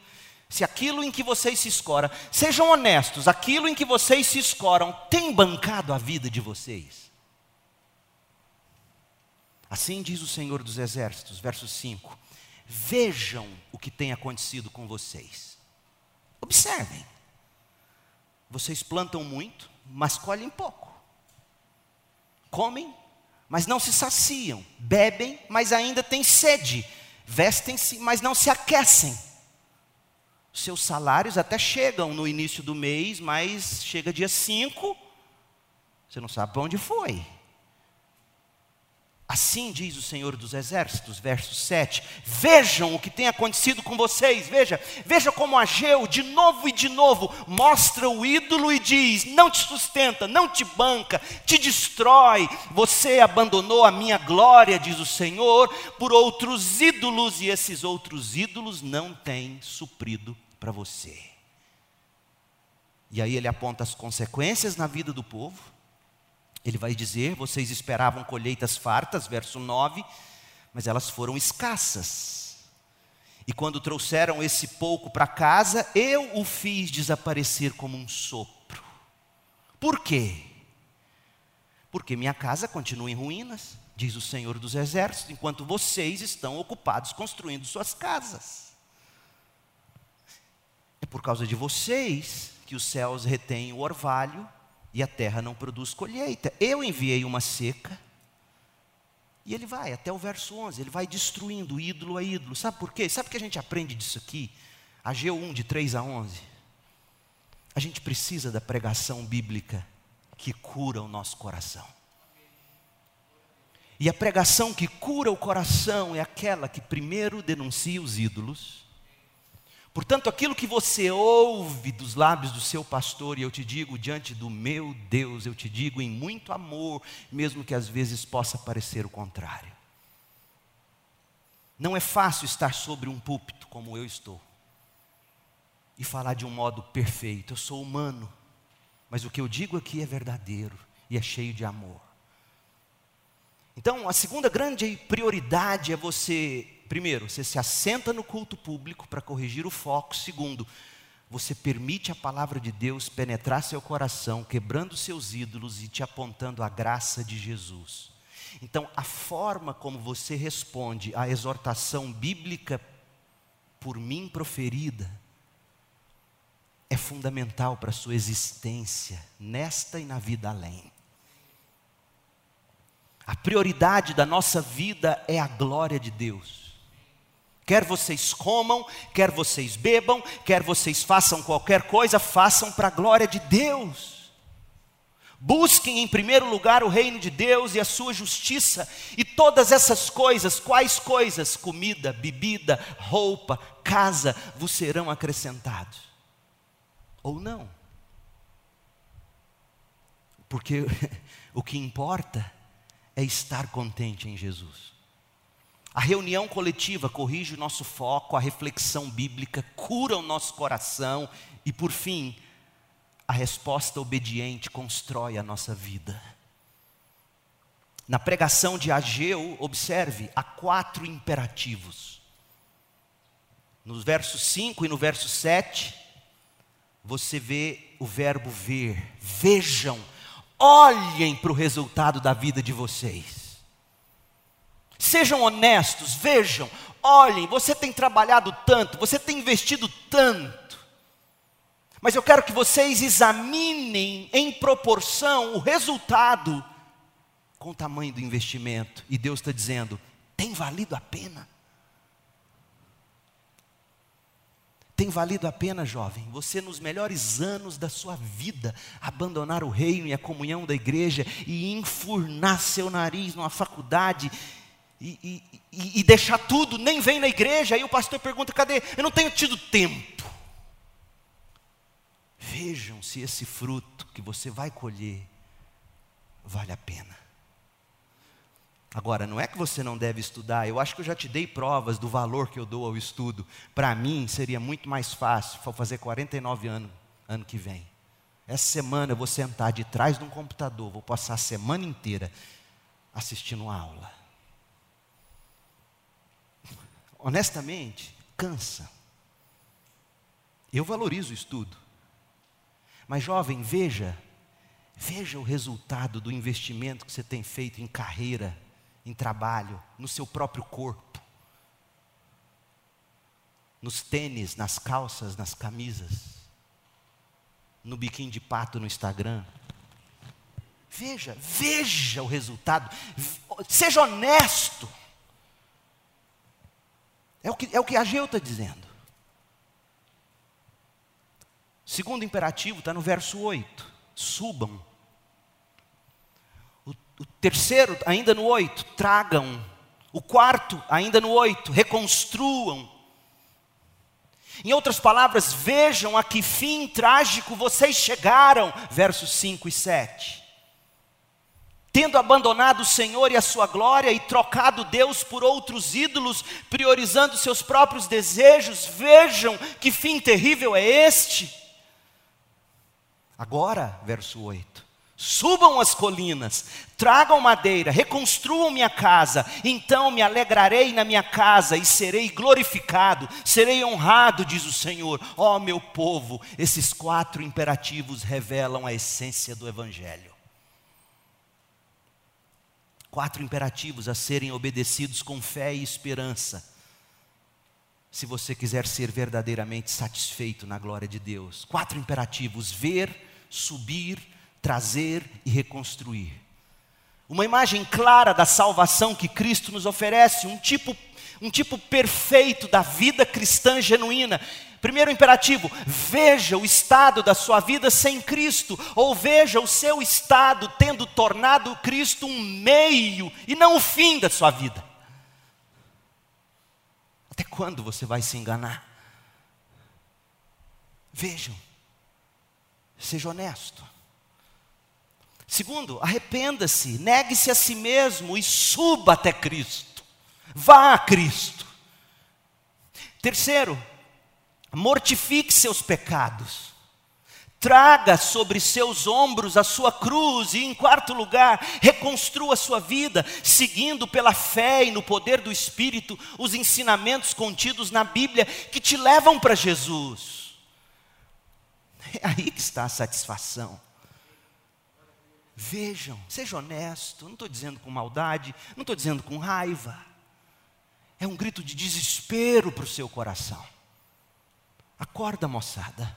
se aquilo em que vocês se escoram, sejam honestos, aquilo em que vocês se escoram tem bancado a vida de vocês. Assim diz o Senhor dos Exércitos, verso 5: Vejam o que tem acontecido com vocês. Observem. Vocês plantam muito, mas colhem pouco. Comem, mas não se saciam, bebem, mas ainda têm sede, vestem-se, mas não se aquecem. Seus salários até chegam no início do mês, mas chega dia 5, você não sabe para onde foi. Assim diz o Senhor dos Exércitos, verso 7. Vejam o que tem acontecido com vocês. Veja, veja como Ageu, de novo e de novo, mostra o ídolo e diz: Não te sustenta, não te banca, te destrói. Você abandonou a minha glória, diz o Senhor, por outros ídolos, e esses outros ídolos não têm suprido para você. E aí ele aponta as consequências na vida do povo ele vai dizer: vocês esperavam colheitas fartas, verso 9, mas elas foram escassas. E quando trouxeram esse pouco para casa, eu o fiz desaparecer como um sopro. Por quê? Porque minha casa continua em ruínas, diz o Senhor dos Exércitos, enquanto vocês estão ocupados construindo suas casas. É por causa de vocês que os céus retêm o orvalho e a terra não produz colheita. Eu enviei uma seca. E ele vai até o verso 11, ele vai destruindo ídolo a ídolo. Sabe por quê? Sabe o que a gente aprende disso aqui? Ageu 1, de 3 a 11. A gente precisa da pregação bíblica que cura o nosso coração. E a pregação que cura o coração é aquela que primeiro denuncia os ídolos Portanto, aquilo que você ouve dos lábios do seu pastor, e eu te digo diante do meu Deus, eu te digo em muito amor, mesmo que às vezes possa parecer o contrário. Não é fácil estar sobre um púlpito como eu estou e falar de um modo perfeito. Eu sou humano, mas o que eu digo aqui é verdadeiro e é cheio de amor. Então, a segunda grande prioridade é você primeiro, você se assenta no culto público para corrigir o foco. Segundo, você permite a palavra de Deus penetrar seu coração, quebrando seus ídolos e te apontando a graça de Jesus. Então, a forma como você responde à exortação bíblica por mim proferida é fundamental para a sua existência, nesta e na vida além. A prioridade da nossa vida é a glória de Deus. Quer vocês comam, quer vocês bebam, quer vocês façam qualquer coisa, façam para a glória de Deus. Busquem em primeiro lugar o reino de Deus e a sua justiça, e todas essas coisas, quais coisas? Comida, bebida, roupa, casa, vos serão acrescentados. Ou não. Porque o que importa é estar contente em Jesus. A reunião coletiva corrige o nosso foco, a reflexão bíblica cura o nosso coração e, por fim, a resposta obediente constrói a nossa vida. Na pregação de Ageu, observe, há quatro imperativos. No verso 5 e no verso 7, você vê o verbo ver. Vejam, olhem para o resultado da vida de vocês. Sejam honestos, vejam, olhem, você tem trabalhado tanto, você tem investido tanto. Mas eu quero que vocês examinem em proporção o resultado com o tamanho do investimento. E Deus está dizendo: tem valido a pena? Tem valido a pena, jovem, você nos melhores anos da sua vida abandonar o reino e a comunhão da igreja e enfurnar seu nariz numa faculdade e, e, e, deixar tudo, nem vem na igreja. Aí o pastor pergunta: cadê? Eu não tenho tido tempo. Vejam se esse fruto que você vai colher vale a pena. Agora, não é que você não deve estudar, eu acho que eu já te dei provas do valor que eu dou ao estudo. Para mim, seria muito mais fácil, fazer 49 anos ano que vem. Essa semana eu vou sentar de trás de um computador, vou passar a semana inteira assistindo uma aula honestamente, cansa. Eu valorizo o estudo. Mas, jovem, veja, veja o resultado do investimento que você tem feito em carreira, em trabalho, no seu próprio corpo, nos tênis, nas calças, nas camisas, no biquíni de pato no Instagram. Veja, veja o resultado, seja honesto. É o que, é o que Ageu está dizendo. Segundo imperativo está no verso 8: subam. O, o Terceiro, ainda no oito, tragam. O quarto, ainda no oito, reconstruam. Em outras palavras, vejam a que fim trágico vocês chegaram. Versos 5 e 7. Tendo abandonado o Senhor e a sua glória e trocado Deus por outros ídolos, priorizando seus próprios desejos, vejam que fim terrível é este. Agora, verso 8 Subam as colinas, tragam madeira, reconstruam minha casa, então me alegrarei na minha casa e serei glorificado, serei honrado, diz o Senhor. Ó oh, meu povo, esses quatro imperativos revelam a essência do Evangelho. Quatro imperativos a serem obedecidos com fé e esperança. Se você quiser ser verdadeiramente satisfeito na glória de Deus. Quatro imperativos: ver, subir, trazer e reconstruir. Uma imagem clara da salvação que Cristo nos oferece, um tipo, um tipo perfeito da vida cristã genuína. Primeiro imperativo: veja o estado da sua vida sem Cristo, ou veja o seu estado tendo tornado Cristo um meio e não o fim da sua vida. Até quando você vai se enganar? Vejam, seja honesto. Segundo, arrependa-se, negue-se a si mesmo e suba até Cristo. Vá a Cristo. Terceiro, mortifique seus pecados. Traga sobre seus ombros a sua cruz e, em quarto lugar, reconstrua sua vida, seguindo pela fé e no poder do Espírito os ensinamentos contidos na Bíblia que te levam para Jesus. É aí que está a satisfação. Vejam, seja honesto, não estou dizendo com maldade, não estou dizendo com raiva. É um grito de desespero para o seu coração. Acorda, moçada.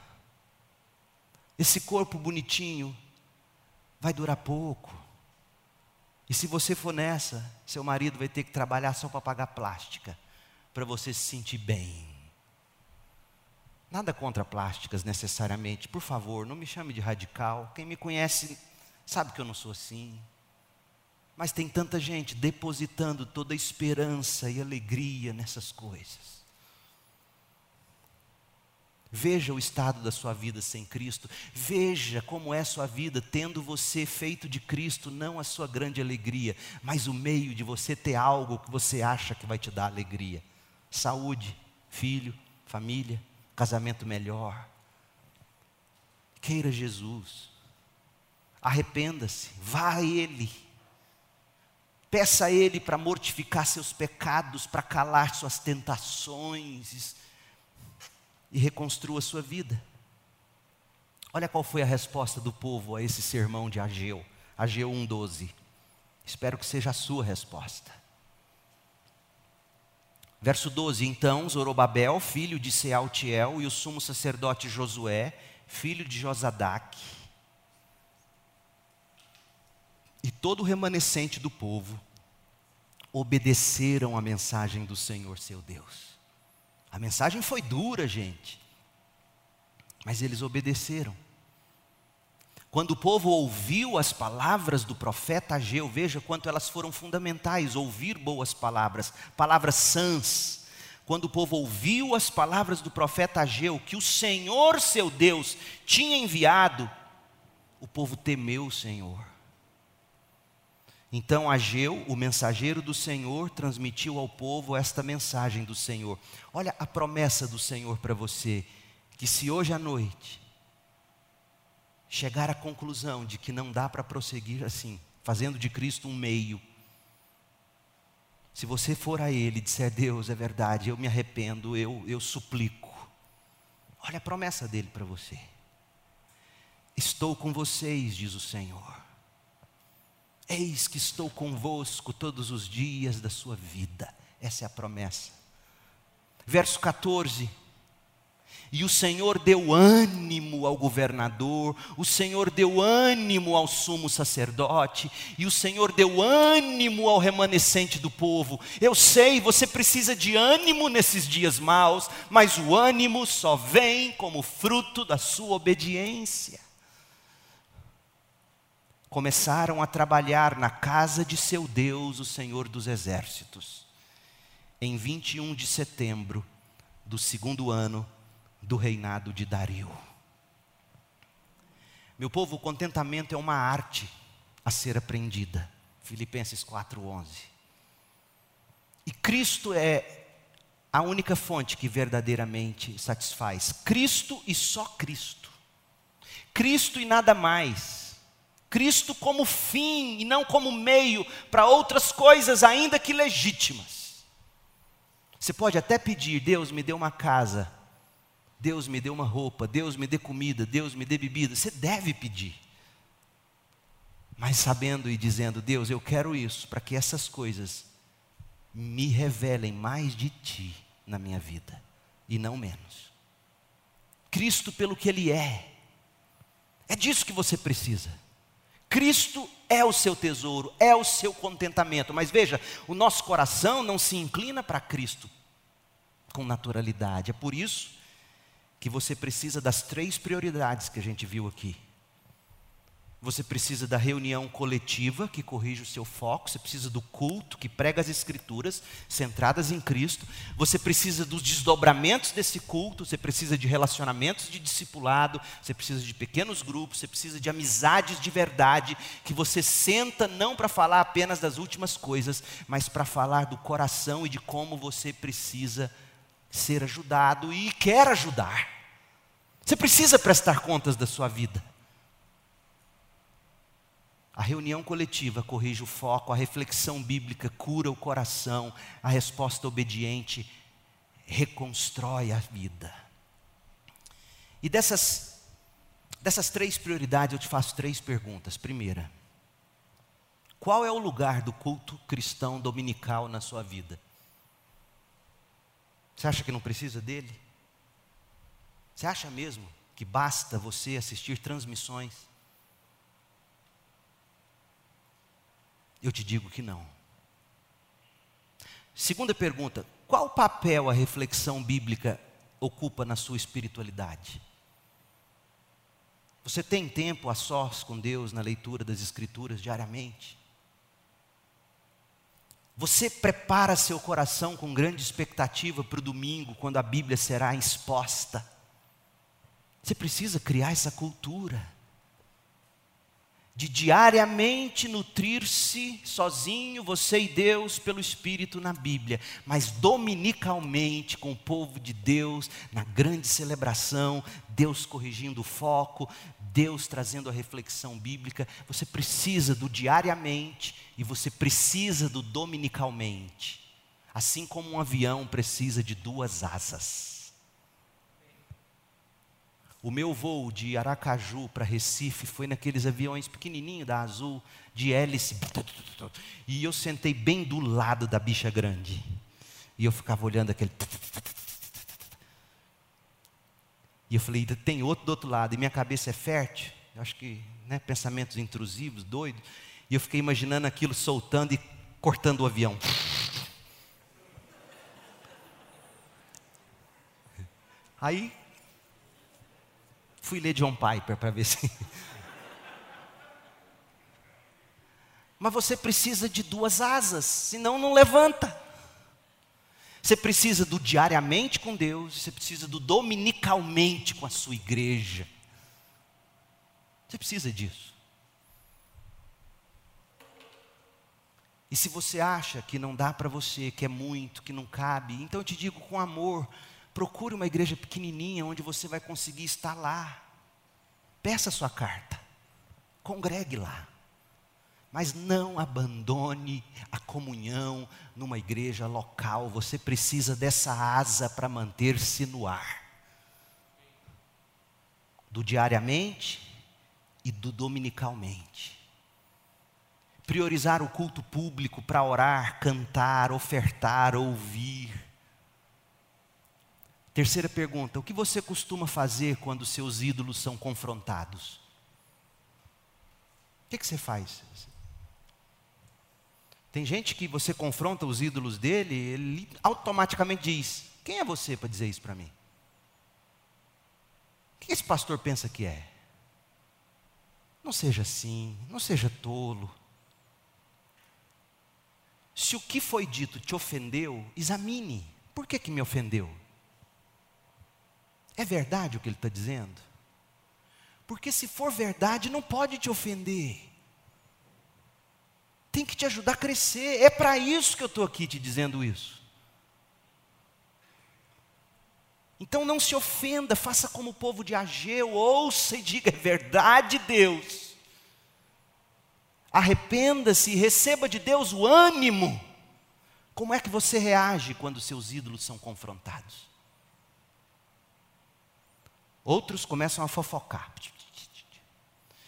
Esse corpo bonitinho vai durar pouco. E se você for nessa, seu marido vai ter que trabalhar só para pagar plástica, para você se sentir bem. Nada contra plásticas necessariamente, por favor, não me chame de radical. Quem me conhece Sabe que eu não sou assim. Mas tem tanta gente depositando toda a esperança e alegria nessas coisas. Veja o estado da sua vida sem Cristo. Veja como é sua vida tendo você feito de Cristo não a sua grande alegria, mas o meio de você ter algo que você acha que vai te dar alegria. Saúde, filho, família, casamento melhor. Queira Jesus. Arrependa-se, vá a Ele. Peça a Ele para mortificar seus pecados, para calar suas tentações e reconstrua a sua vida. Olha qual foi a resposta do povo a esse sermão de Ageu, Ageu 1,12. Espero que seja a sua resposta. Verso 12: Então Zorobabel, filho de Sealtiel, e o sumo sacerdote Josué, filho de Josadaque, e todo o remanescente do povo obedeceram a mensagem do Senhor seu Deus. A mensagem foi dura, gente, mas eles obedeceram. Quando o povo ouviu as palavras do profeta Ageu, veja quanto elas foram fundamentais, ouvir boas palavras, palavras sãs. Quando o povo ouviu as palavras do profeta Ageu, que o Senhor seu Deus tinha enviado, o povo temeu o Senhor então Ageu, o mensageiro do Senhor, transmitiu ao povo esta mensagem do Senhor. Olha a promessa do Senhor para você, que se hoje à noite chegar à conclusão de que não dá para prosseguir assim, fazendo de Cristo um meio, se você for a Ele e disser, Deus, é verdade, eu me arrependo, eu, eu suplico. Olha a promessa dele para você. Estou com vocês, diz o Senhor Eis que estou convosco todos os dias da sua vida. Essa é a promessa. Verso 14. E o Senhor deu ânimo ao governador, o Senhor deu ânimo ao sumo sacerdote, e o Senhor deu ânimo ao remanescente do povo. Eu sei, você precisa de ânimo nesses dias maus, mas o ânimo só vem como fruto da sua obediência. Começaram a trabalhar na casa de seu Deus, o Senhor dos Exércitos, em 21 de setembro do segundo ano do reinado de Dario. Meu povo, o contentamento é uma arte a ser aprendida. Filipenses 4:11. E Cristo é a única fonte que verdadeiramente satisfaz. Cristo e só Cristo. Cristo e nada mais. Cristo como fim e não como meio para outras coisas, ainda que legítimas. Você pode até pedir, Deus me dê uma casa, Deus me dê uma roupa, Deus me dê comida, Deus me dê bebida. Você deve pedir. Mas sabendo e dizendo, Deus, eu quero isso, para que essas coisas me revelem mais de Ti na minha vida, e não menos. Cristo pelo que Ele é. É disso que você precisa. Cristo é o seu tesouro, é o seu contentamento. Mas veja, o nosso coração não se inclina para Cristo com naturalidade. É por isso que você precisa das três prioridades que a gente viu aqui. Você precisa da reunião coletiva que corrige o seu foco, você precisa do culto que prega as escrituras centradas em Cristo, você precisa dos desdobramentos desse culto, você precisa de relacionamentos de discipulado, você precisa de pequenos grupos, você precisa de amizades de verdade, que você senta não para falar apenas das últimas coisas, mas para falar do coração e de como você precisa ser ajudado e quer ajudar. Você precisa prestar contas da sua vida. A reunião coletiva corrige o foco, a reflexão bíblica cura o coração, a resposta obediente reconstrói a vida. E dessas, dessas três prioridades eu te faço três perguntas. Primeira, qual é o lugar do culto cristão dominical na sua vida? Você acha que não precisa dele? Você acha mesmo que basta você assistir transmissões? Eu te digo que não. Segunda pergunta: qual papel a reflexão bíblica ocupa na sua espiritualidade? Você tem tempo a sós com Deus na leitura das Escrituras diariamente? Você prepara seu coração com grande expectativa para o domingo, quando a Bíblia será exposta. Você precisa criar essa cultura de diariamente nutrir-se sozinho, você e Deus, pelo Espírito na Bíblia, mas dominicalmente com o povo de Deus, na grande celebração, Deus corrigindo o foco, Deus trazendo a reflexão bíblica. Você precisa do diariamente e você precisa do dominicalmente, assim como um avião precisa de duas asas. O meu voo de Aracaju para Recife foi naqueles aviões pequenininhos da Azul, de hélice. E eu sentei bem do lado da bicha grande. E eu ficava olhando aquele. E eu falei, tem outro do outro lado. E minha cabeça é fértil. Eu acho que, né, pensamentos intrusivos, doidos. E eu fiquei imaginando aquilo soltando e cortando o avião. Aí Fui ler John Piper para ver se. Mas você precisa de duas asas, senão não levanta. Você precisa do diariamente com Deus, você precisa do dominicalmente com a sua igreja. Você precisa disso. E se você acha que não dá para você, que é muito, que não cabe, então eu te digo com amor, Procure uma igreja pequenininha onde você vai conseguir estar lá. Peça sua carta. Congregue lá. Mas não abandone a comunhão numa igreja local. Você precisa dessa asa para manter-se no ar. Do diariamente e do dominicalmente. Priorizar o culto público para orar, cantar, ofertar, ouvir Terceira pergunta: o que você costuma fazer quando seus ídolos são confrontados? O que, que você faz? Tem gente que você confronta os ídolos dele, ele automaticamente diz: Quem é você para dizer isso para mim? O que esse pastor pensa que é? Não seja assim, não seja tolo. Se o que foi dito te ofendeu, examine. Por que, que me ofendeu? É verdade o que ele está dizendo? Porque se for verdade, não pode te ofender. Tem que te ajudar a crescer. É para isso que eu estou aqui te dizendo isso. Então não se ofenda, faça como o povo de Ageu, ouça e diga: é verdade, Deus. Arrependa-se e receba de Deus o ânimo. Como é que você reage quando seus ídolos são confrontados? Outros começam a fofocar.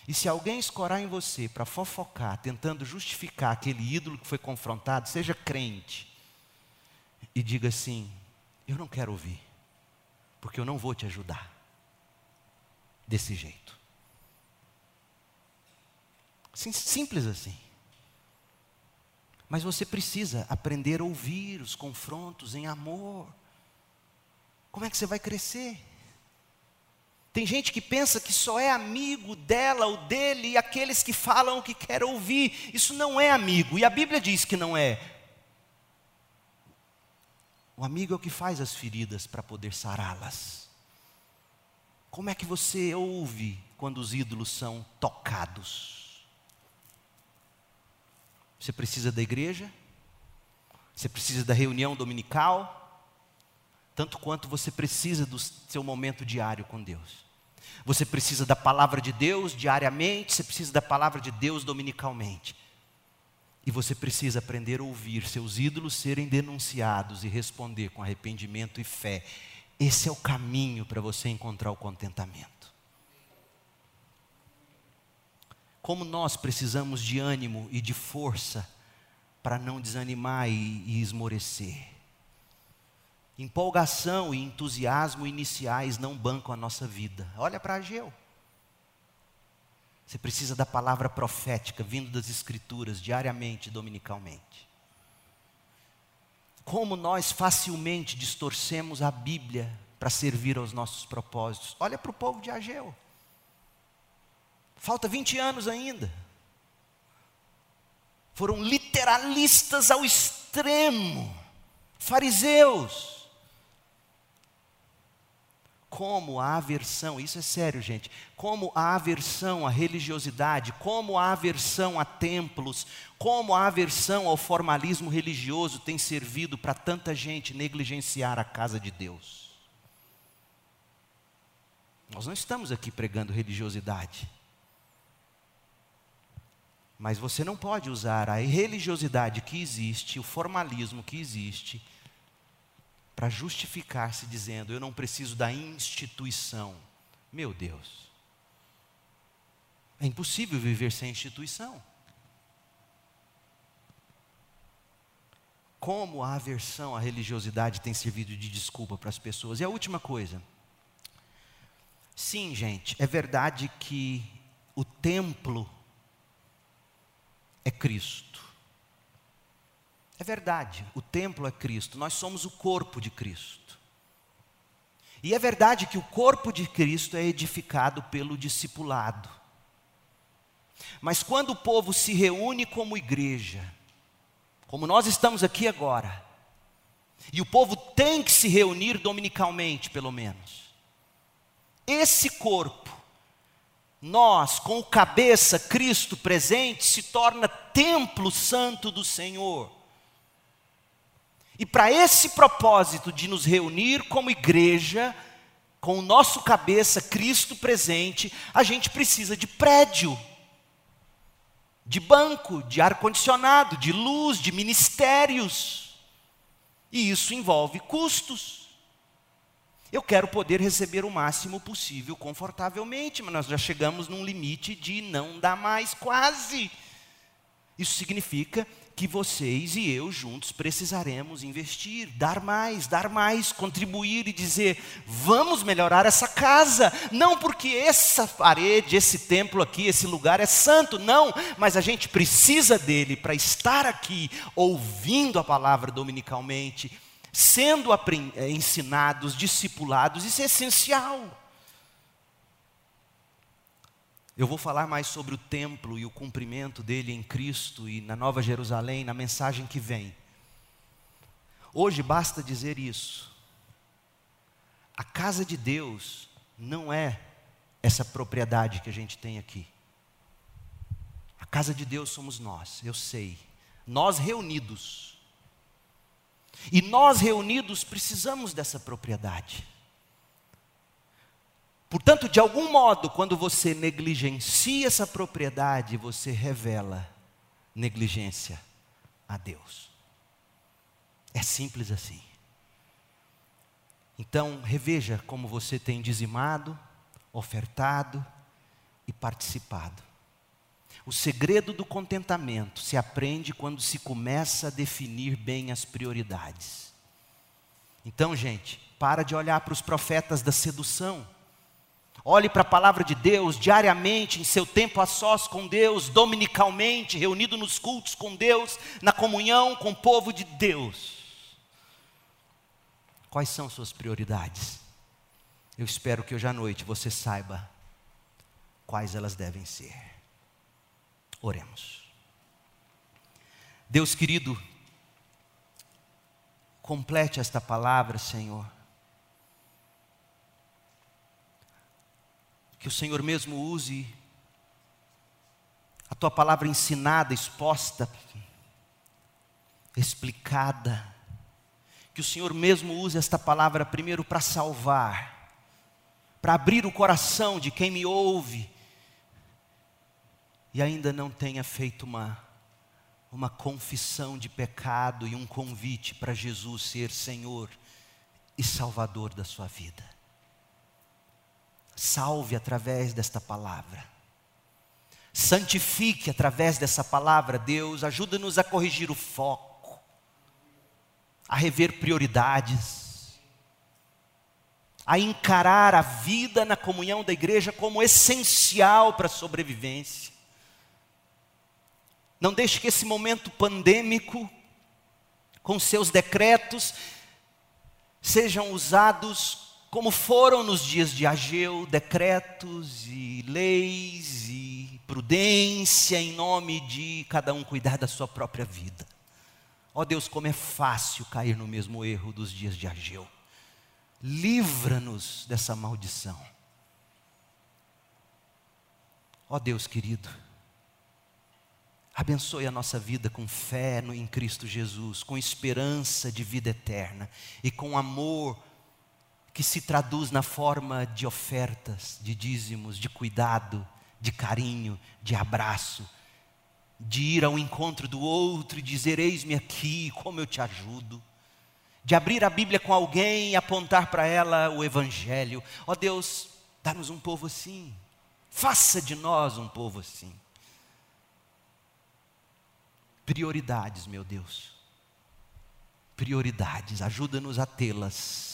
E se alguém escorar em você para fofocar, tentando justificar aquele ídolo que foi confrontado, seja crente e diga assim: Eu não quero ouvir, porque eu não vou te ajudar desse jeito. Simples assim. Mas você precisa aprender a ouvir os confrontos em amor. Como é que você vai crescer? Tem gente que pensa que só é amigo dela ou dele e aqueles que falam o que quer ouvir. Isso não é amigo, e a Bíblia diz que não é. O amigo é o que faz as feridas para poder sará-las. Como é que você ouve quando os ídolos são tocados? Você precisa da igreja? Você precisa da reunião dominical? Tanto quanto você precisa do seu momento diário com Deus. Você precisa da palavra de Deus diariamente, você precisa da palavra de Deus dominicalmente. E você precisa aprender a ouvir seus ídolos serem denunciados e responder com arrependimento e fé. Esse é o caminho para você encontrar o contentamento. Como nós precisamos de ânimo e de força para não desanimar e, e esmorecer. Empolgação e entusiasmo iniciais não bancam a nossa vida. Olha para Ageu. Você precisa da palavra profética vindo das Escrituras diariamente, dominicalmente. Como nós facilmente distorcemos a Bíblia para servir aos nossos propósitos. Olha para o povo de Ageu. Falta 20 anos ainda. Foram literalistas ao extremo. Fariseus como a aversão, isso é sério, gente, como a aversão à religiosidade, como a aversão a templos, como a aversão ao formalismo religioso tem servido para tanta gente negligenciar a casa de Deus. Nós não estamos aqui pregando religiosidade. Mas você não pode usar a religiosidade que existe, o formalismo que existe, para justificar-se dizendo: Eu não preciso da instituição. Meu Deus, é impossível viver sem instituição. Como a aversão à religiosidade tem servido de desculpa para as pessoas. E a última coisa. Sim, gente, é verdade que o templo é Cristo. É verdade, o templo é Cristo, nós somos o corpo de Cristo. E é verdade que o corpo de Cristo é edificado pelo discipulado. Mas quando o povo se reúne como igreja, como nós estamos aqui agora, e o povo tem que se reunir dominicalmente, pelo menos, esse corpo, nós, com o cabeça, Cristo presente, se torna templo santo do Senhor. E para esse propósito de nos reunir como igreja, com o nosso cabeça, Cristo presente, a gente precisa de prédio, de banco, de ar-condicionado, de luz, de ministérios. E isso envolve custos. Eu quero poder receber o máximo possível confortavelmente, mas nós já chegamos num limite de não dar mais, quase. Isso significa que vocês e eu juntos precisaremos investir, dar mais, dar mais, contribuir e dizer: vamos melhorar essa casa. Não porque essa parede, esse templo aqui, esse lugar é santo, não, mas a gente precisa dele para estar aqui ouvindo a palavra dominicalmente, sendo eh, ensinados, discipulados, isso é essencial. Eu vou falar mais sobre o templo e o cumprimento dele em Cristo e na Nova Jerusalém, na mensagem que vem. Hoje basta dizer isso. A casa de Deus não é essa propriedade que a gente tem aqui. A casa de Deus somos nós, eu sei. Nós reunidos. E nós reunidos precisamos dessa propriedade. Portanto, de algum modo, quando você negligencia essa propriedade, você revela negligência a Deus. É simples assim. Então, reveja como você tem dizimado, ofertado e participado. O segredo do contentamento se aprende quando se começa a definir bem as prioridades. Então, gente, para de olhar para os profetas da sedução Olhe para a palavra de Deus diariamente, em seu tempo a sós com Deus, dominicalmente, reunido nos cultos com Deus, na comunhão com o povo de Deus. Quais são suas prioridades? Eu espero que hoje à noite você saiba quais elas devem ser. Oremos. Deus querido, complete esta palavra, Senhor que o Senhor mesmo use a tua palavra ensinada, exposta, explicada. Que o Senhor mesmo use esta palavra primeiro para salvar, para abrir o coração de quem me ouve e ainda não tenha feito uma, uma confissão de pecado e um convite para Jesus ser Senhor e Salvador da sua vida salve através desta palavra. Santifique através dessa palavra, Deus, ajuda-nos a corrigir o foco, a rever prioridades, a encarar a vida na comunhão da igreja como essencial para a sobrevivência. Não deixe que esse momento pandêmico, com seus decretos, sejam usados como foram nos dias de Ageu, decretos e leis e prudência em nome de cada um cuidar da sua própria vida. Ó oh Deus, como é fácil cair no mesmo erro dos dias de Ageu. Livra-nos dessa maldição. Ó oh Deus querido, abençoe a nossa vida com fé no, em Cristo Jesus, com esperança de vida eterna e com amor que se traduz na forma de ofertas, de dízimos, de cuidado, de carinho, de abraço, de ir ao encontro do outro e dizer: Eis-me aqui, como eu te ajudo. De abrir a Bíblia com alguém e apontar para ela o Evangelho. Ó oh Deus, dá-nos um povo assim. Faça de nós um povo assim. Prioridades, meu Deus. Prioridades, ajuda-nos a tê-las